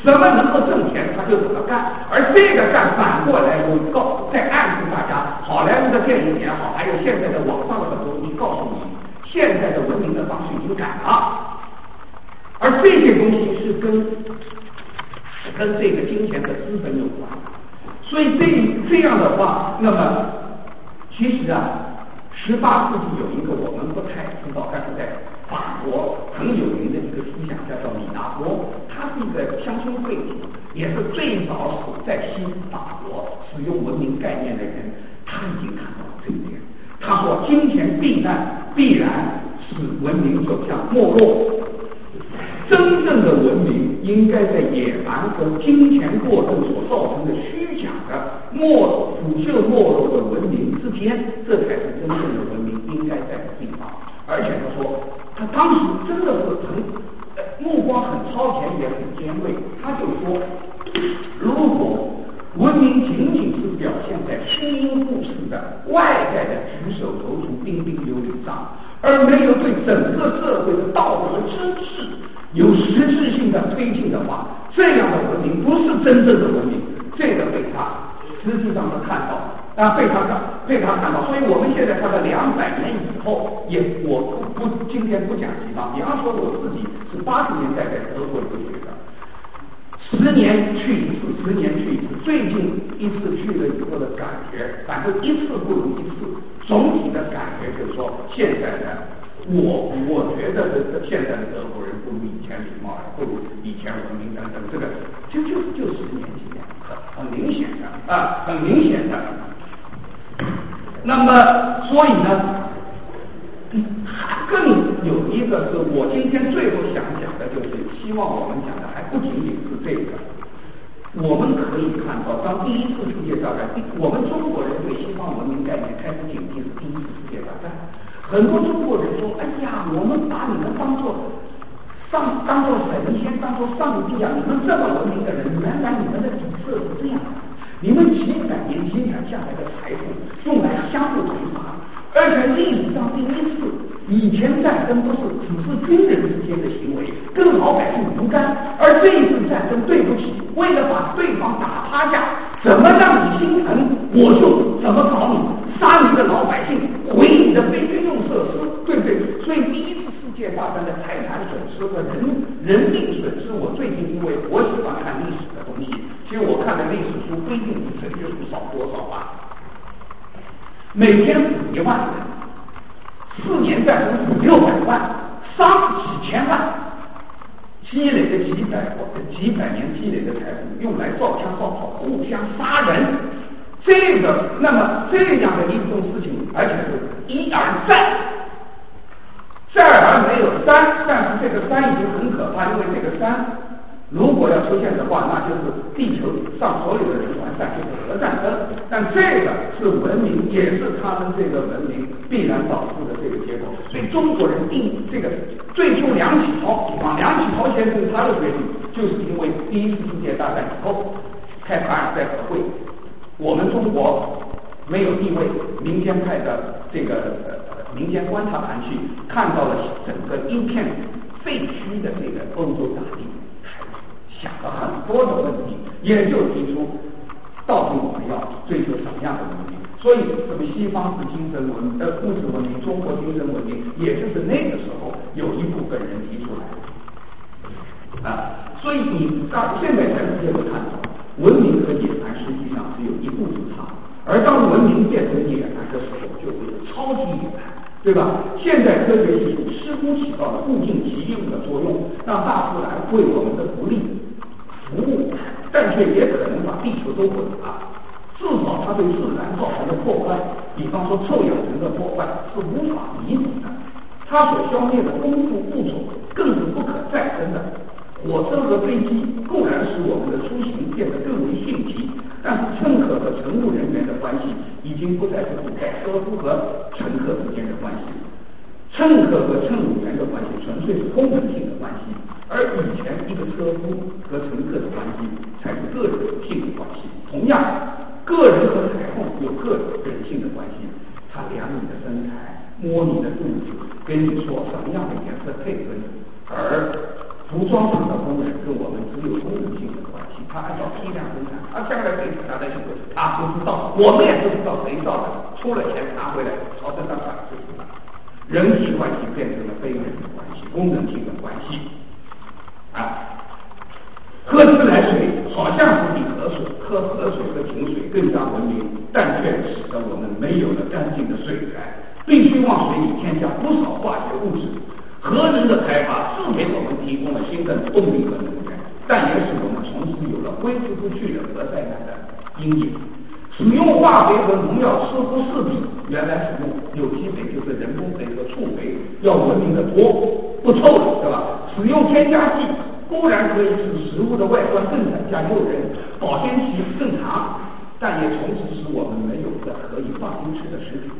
什么能够挣钱，他就怎么干。而这个干反过来，我告在暗示大家，好莱坞的电影也好，还有现在的网上的很多东西，告诉你，现在的文明的方式已经改了。而这些东西是跟跟这个金钱的资本有关。所以这这样的话，那么其实啊，十八世纪有一个我们不太知道，但是在法国很有名的一个思想家叫米达波，他是一个乡村贵族，也是最早在西法国使用文明概念的人。他已经看到了这一点。他说，金钱避难必然使文明走向没落。真正的文明应该在野蛮和金钱过度所造成的虚假的没腐朽没落的文明之间，这才是真正的文明应该在的地方。而且他说。他当时真的是很目光很超前，也很尖锐。他就说，如果文明仅仅是表现在虚应故事的外在的举手投足、彬彬有礼上，而没有对整个社会的道德真实有实质性的推进的话，这样的文明不是真正的文明。这个被他实际上是看到。啊，被他看，被他看到，所以我们现在看到两百年以后，也我不不今天不讲西方，比方说我自己是八十年代在德国留学的，十年去一次，十年去一次，最近一次去了以后的感觉，反正一次不如一次，总体的感觉就是说，现在的我我觉得这这现在的德国人不如以前礼貌，不如以前文明等等，这个就就就十年几年，很明显的啊，很明显的。那么，所以呢，更有一个是我今天最后想讲的，就是希望我们讲的还不仅仅是这个。我们可以看到，当第一次世界大战，我们中国人对西方文明概念开始警惕是第一次世界大战。很多中国人说：“哎呀，我们把你们当做上，当做神仙，当做上帝啊！你们这么文明的人，原来你们的底色是这样的。”你们几百年积攒下来的财富用来相互屠杀，而且历史上第一次，以前战争不是只是军人之间的行为，跟老百姓无干，而这一次战争，对不起，为了把对方打趴下，怎么让你心疼，我就怎么搞你，杀你的老百姓，毁你的非军用设施，对不对？所以第一次世界大战的财产损失和人人命损失，我最近因为我喜欢看历史的东西。其实我看的历史书不一定比准确数少多少吧。每天死一万人，四年战争五六百万，伤几千万，积累的几百几百年积累的财富用来造枪造炮，互相杀人，这个那么这样的一种事情，而且是一而再，再而没有三，但是这个三已经很可怕，因为这个三。如果要出现的话，那就是地球上所有的人完蛋，就是核战争。但这个是文明，也是他们这个文明必然导致的这个结果。所以中国人定这个最初梁启超，啊，梁启超先生他的决定，就是因为第一次世界大战以后开凡尔赛和会，我们中国没有地位，民间派的这个民间观察团去看到了整个一片废墟的这个欧洲大地。想了很多的问题，也就提出到底我们要追求什么样的文明？所以，什么西方是精神文明呃物质文明，中国精神文明，也就是那个时候有一部分人提出来的啊。所以，你到现在全世界都看到，文明和野蛮实际上是有一步之差。而当文明变成野蛮的时候，就会有超级野蛮，对吧？现代科学技术似乎起到了物尽其用的作用，让大自然为我们的福利。服务，但却也可能把地球都毁了。至少它对自然造成的破坏，比方说臭氧层的破坏是无法弥补的。它所消灭的丰富物种更是不可再生的。火车和飞机固然使我们的出行变得更为迅疾，但是乘客和乘务人员的关系已经不再是古代车夫和乘客之间的关系，乘客和乘务员的关系纯粹是功能性的关系，而以前一个车夫和乘客的关系才是个人性的关系。同样，个人和裁缝有个人性的关系，他量你的身材，摸你的肚子，跟你说什么样的颜色配合你，而服装厂的工人跟我们只有功能性的关系，他按照批量生产，他将来给他的效果他不知道，我们也不知道谁造的，出了钱拿回来朝着上涨就行了。人际关系变成了非人的关系，功能性的关系，啊，喝自来水好像是比河水、喝河水和井水更加文明，但却使得我们没有了干净的水源，必须往水里添加不少化学物质。核能的开发是给我们提供了新的动力和能源，但也使我们从此有了挥之不去的核灾难的阴影。使用化肥和农药似乎是比原来使用有机肥，就是人工肥和畜肥要文明的多，不臭了，对吧？使用添加剂固然可以使食物的外观更加加诱人，保鲜期更长，但也从此使我们没有了可以放心吃的食品。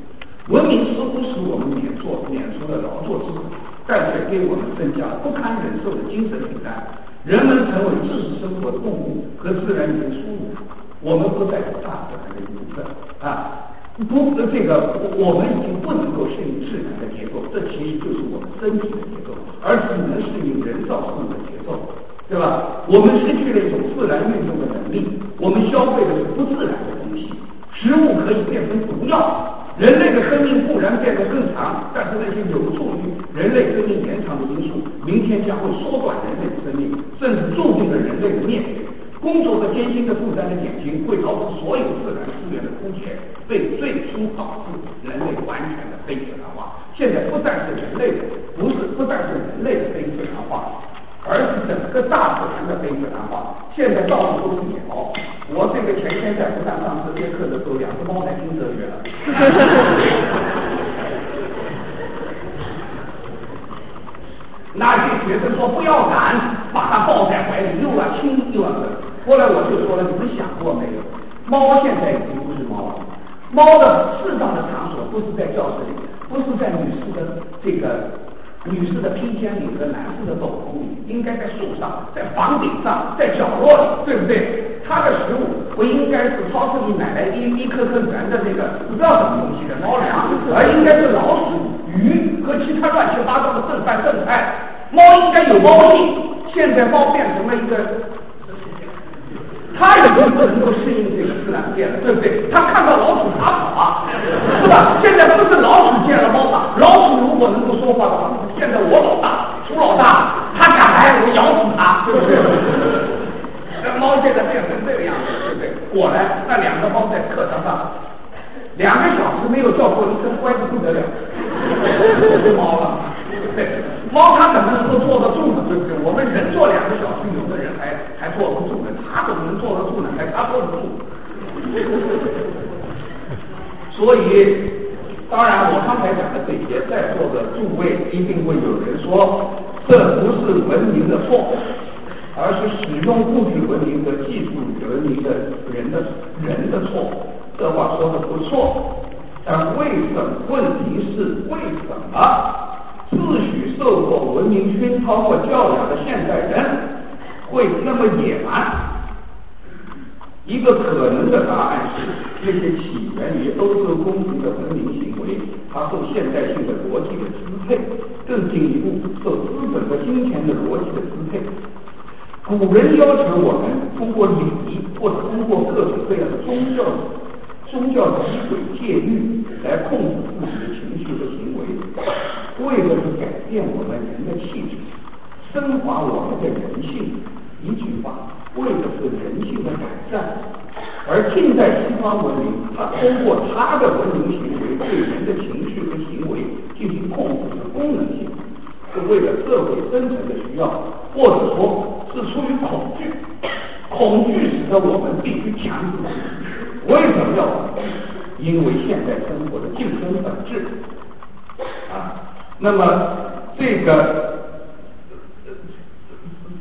文明似乎使我们免做免除了劳作之苦。但却给我们增加不堪忍受的精神负担。人们成为知识生活的动物，和自然已经疏离。我们不再是大自然的一部分啊！不，这个我们已经不能够适应自然的结构，这其实就是我们身体的结构，而只能适应人造事物的节奏，对吧？我们失去了一种自然运动的能力，我们消费的是不自然的东西。食物可以变成毒药。人类的生命固然变得更长，但是那些有助于人类生命延长的因素，明天将会缩短人类的生命，甚至注定了人类的灭绝。工作和艰辛的负担的减轻，会导致所有自然资源的枯竭，被最初导致人类完全的非自然化。现在不但是人类的，不是不但是人类的非自然化。而是整个大自然的非自然化，现在到处都是野猫。我这个前天在湖南上这节课的时候，两只猫在听哲学了。那些学生说不要赶，把它抱在怀里，又要亲又要。后来我就说了，你们想过没有？猫现在已经不是猫了，猫的适当的场所不是在教室里，不是在女士的这个。女士的披肩里和男士的斗篷里，应该在树上，在房顶上，在角落里，对不对？它的食物不应该是超市里买来一一颗颗圆的这个不知道什么东西的猫粮，而应该是老鼠、鱼和其他乱七八糟的剩饭剩菜。猫应该有猫性，现在猫变成了一个，它已经不能够适应这个自然界了，对不对？它看到老鼠它跑啊，是吧？现在不是老鼠见了猫打，老鼠如果能够说话的话。现在我老大，鼠老大，他敢来，我咬死他，对不对？那猫现在变成这个样子，对不对？果然，那两个猫在课堂上，两个小时没有叫过一声，乖的不得了。猫了，对？猫它怎么能够坐得住呢？对不对？我们人坐两个小时，有的人还还坐不住呢，它怎么能坐得住呢？还它坐得住？所以。当然，我刚才讲的这些，在座的诸位一定会有人说，这不是文明的错，而是使用物质文明和技术文明的人的人的错。这话说的不错，但为什么？问题是为什么？自诩受过文明熏陶和教养的现代人会那么野蛮？一个可能的答案是，这些起源于欧洲公民的文明行为，它受现代性的逻辑的支配，更进一步受资本和金钱的逻辑的支配。古人要求我们通过礼仪或者通过各种各样的宗教、宗教仪轨戒律来控制自己的情绪和行为，为的是改变我们人的气质，升华我们的人性。一句话。为的是人性的改善，而近代西方文明，它通过它的文明行为对人的情绪和行为进行控制的功能性，是为了社会生存的需要，或者说是出于恐惧。恐惧使得我们必须强制自己。为什么要恐惧？因为现代生活的竞争本质啊。那么这个。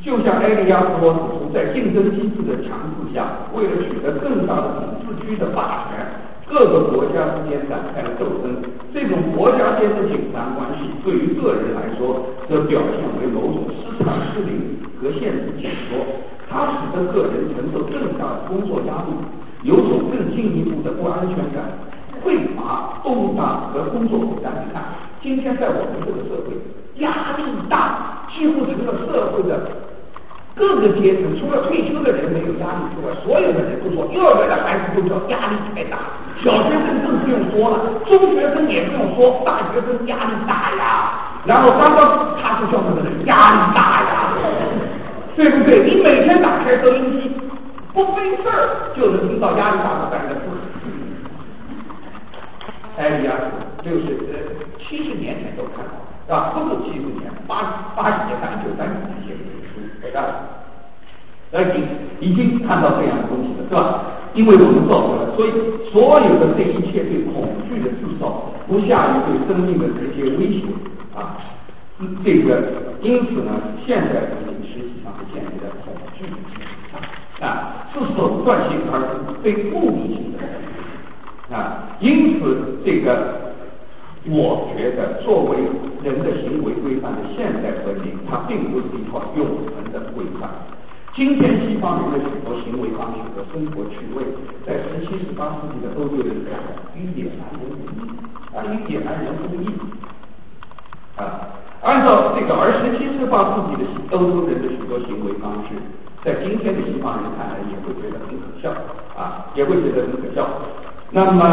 就像埃利亚斯罗指出，在竞争机制的强制下，为了取得更大的统治区的霸权，各个国家之间展开了斗争。这种国家间的紧张关系，对于个人来说，则表现为某种失常失灵和限制紧缩。它使得个人承受更大的工作压力，有种更进一步的不安全感、匮乏、动荡和工作负担。你看，今天在我们这个社会，压力大，几乎成了社会的。各个阶层，除了退休的人没有压力之外，所有的人都说，幼儿园的孩子都说压力太大，小学生更不用说了，中学生也不用说，大学生压力大呀。然后刚刚他是教授的人压力大呀，对不对？你每天打开收音机，不费事儿就能听到压力大的三个字。埃利亚斯就是呃七十年前都看到，是吧？不是七十年，八八几年、三九三几年写的。伟大，而且已经看到这样的东西了，是吧？因为我们造出了，所以所有的这一切对恐惧的制造，不下于对生命的直接威胁啊。这个，因此呢，现代是建立在恐惧啊，是手段性而非目的性的啊。因此，这个。我觉得，作为人的行为规范的现代文明，它并不是一套永恒的规范。今天西方人的许多行为方式和生活趣味，在十七、十八世纪的欧洲人看来与野蛮人无异，啊，与野蛮人无异。啊，按照这个而十七、十八世纪的欧洲人的许多行为方式，在今天的西方人看来也会觉得很可笑，啊，也会觉得很可笑。那么，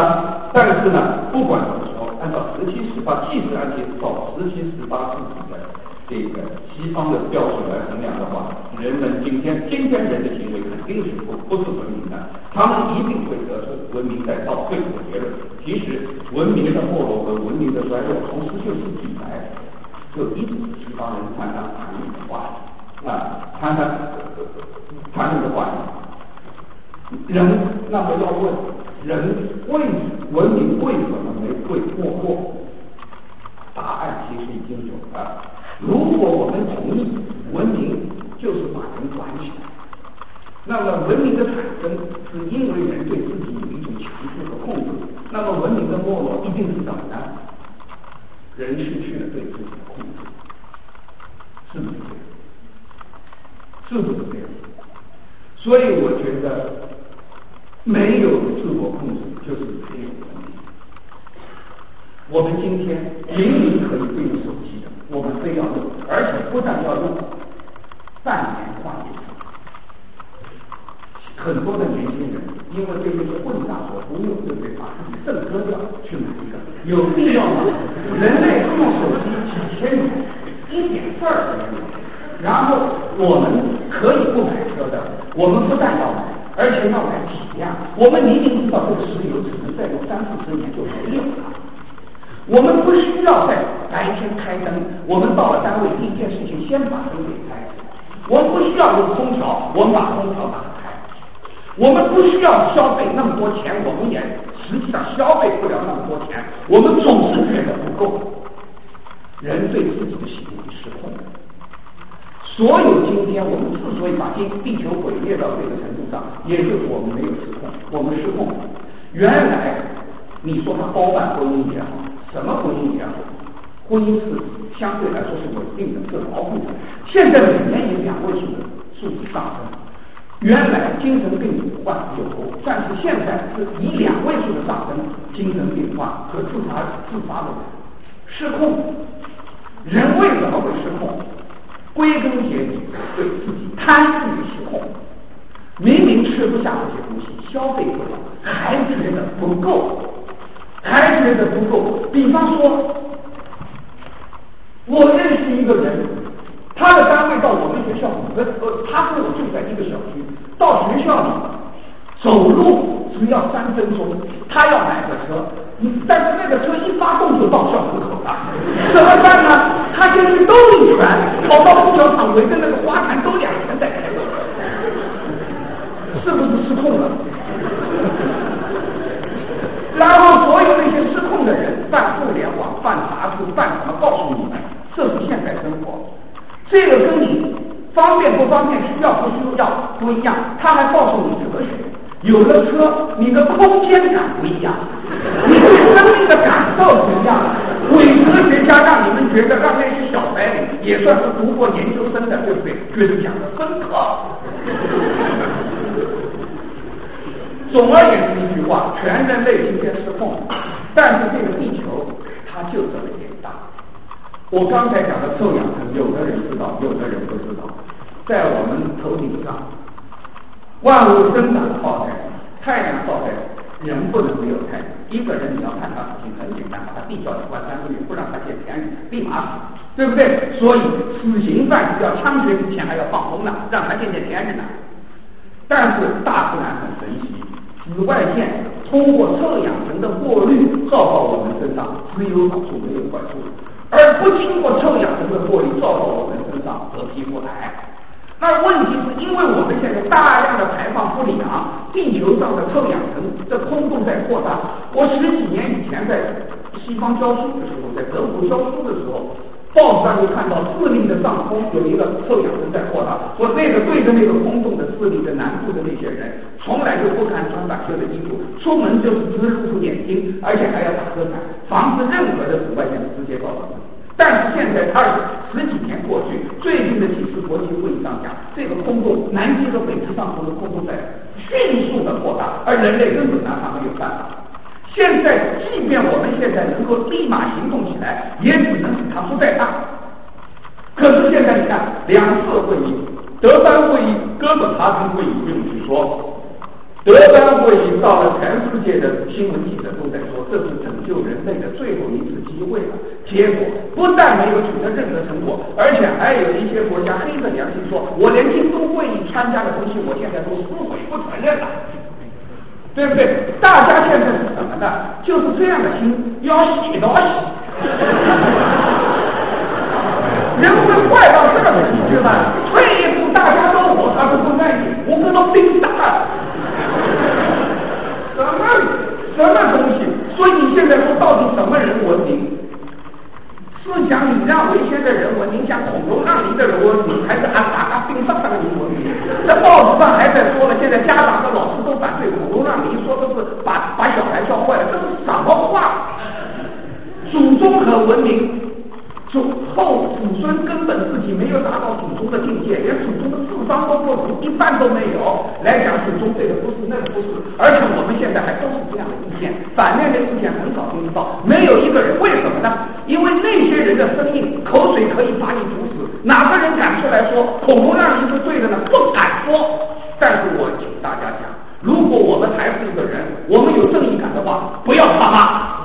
但是呢，不管怎么说。按照十七、十八，即使按照十七、十八世纪的这个西方的标准来衡量的话，人们今天今天人的行为肯定是不不是文明的，他们一定会得出文明在倒退的结论。其实，文明的没落和文明的衰落，从十九世纪以来就一直是西方人谈谈谈论的话啊，谈谈谈论的话。人那么要问，人为文明为什么没？会没落？答案其实已经有了。如果我们同意文明就是把人管起来，那么文明的产生是因为人对自己有一种强制和控制，那么文明的没落一定是怎么呢？人失去了对自己的控制，是不是这样？是不是这样？所以我觉得没有自我控制就是没有文明。我们今天明明可以不用手机的，我们非要用，而且不但要用，半年换一次。很多的年轻人因为对这些混账所不用，对不对？把自己肾割掉去买一个，有必要吗？人类用手机几千年，一点事儿都没有。然后我们可以不买车的，我们不但要买，而且要买体量。我们明明知道这个石油只能再用三四十年就没有了。我们不需要在白天开灯，我们到了单位第一件事情先把灯给开。我们不需要用空调，我们把空调打开。我们不需要消费那么多钱，我们也实际上消费不了那么多钱。我们总是觉得不够。人对自己的行为失控。所有今天我们之所以把今地球毁灭到这个程度上，也就是我们没有失控。我们失控。原来你说他包办婚姻也好。什么婚姻也好，婚姻是相对来说是稳定的，是牢固的。现在每年以两位数的数字上升，原来精神病患有，但是现在是以两位数的上升，精神病患和自杀自杀的人失控。人为什么会失控？归根结底，对自己贪欲失控。明明吃不下这些东西，消费不了，还觉得不够。还觉得不够。比方说，我认识一个人，他的单位到我们学校五个，呃，他跟我住在一个小区，到学校里走路只要三分钟。他要买个车，但是那个车一发动就到校门口了，怎么办呢？他先去兜一圈，跑到公交场围着那个花坛兜两圈再开走，是不是失控了？然后，所有那些失控的人，办互联网、办杂志、办什么，告诉你们，这是现代生活。这个跟你方便不方便，需要不需要不一样。他还告诉你哲学，有了车，你的空间感不一样，你对生命的感受不一样。伪哲学家让你们觉得让那些小白领也算是读过研究生的，对不对？觉得讲的深刻。总而言之一句话，全人类今天失控，但是这个地球它就这么点。我刚才讲的臭氧层，有的人知道，有的人不知道，在我们头顶上，万物生长靠太阳太阳照在，人不能没有太阳。一个人你要看他事情很简单，把他地窖里关三个月，不让他见天日，立马死，对不对？所以死刑犯要枪决之前还要放风呢，让他见见天日呢。但是大自然很神奇。紫外线通过臭氧层的过滤照到我们身上，只有好处没有坏处，不经过臭氧层的过滤照到我们身上得皮肤癌。那问题是因为我们现在大量的排放氟利昂，地球上的臭氧层这空洞在扩大。我十几年以前在西方教书的时候，在德国教书的时候。报纸上就看到智利的上空有一个臭氧层在扩大，我那个对着那个空洞的智利的南部的那些人，从来就不敢穿短袖的衣服，出门就是只露出眼睛，而且还要打遮伞，防止任何的紫外线直接照到。但是现在二十几年过去，最近的几次国际会议上讲，这个空洞，南极和北极上空的空洞在迅速的扩大，而人类根本拿它没有办法。现在，即便我们现在能够立马行动起来，也只能使它不再大。可是现在你看，两次会议，德班会议、哥本哈根会议不用去说。德班会议到了，全世界的新闻记者都在说，这是拯救人类的最后一次机会了。结果不但没有取得任何成果，而且还有一些国家黑着良心说，我连京都会议参加的东西，我现在都撕毁不承认了。对不对？大家现在是什么呢？就是这样的心要洗都洗，人会坏到这个地步吗？退一步，大家都我他都不愿意，我跟他拼打，什么什么东西？所以你现在说到底什么人？文明？是讲你让为先的人文明，讲孔融让梨的人文明，还是阿达阿丁上上的人。文明？在报纸上还在说了，现在家长和老师都反对孔融让梨，说的是把把小孩教坏了，这是什么话？祖宗和文明。后子孙根本自己没有达到祖宗的境界，连祖宗的智商都不足，一半都没有。来讲祖宗这个不是那个不是，而且我们现在还都是这样的意见，反面的意见很少听到，没有一个人。为什么呢？因为那些人的生命口水可以把你毒死，哪个人敢出来说恐龙让你是对的呢？不敢说。但是我请大家讲，如果我们还是一个人，我们有正义感的话，不要怕骂。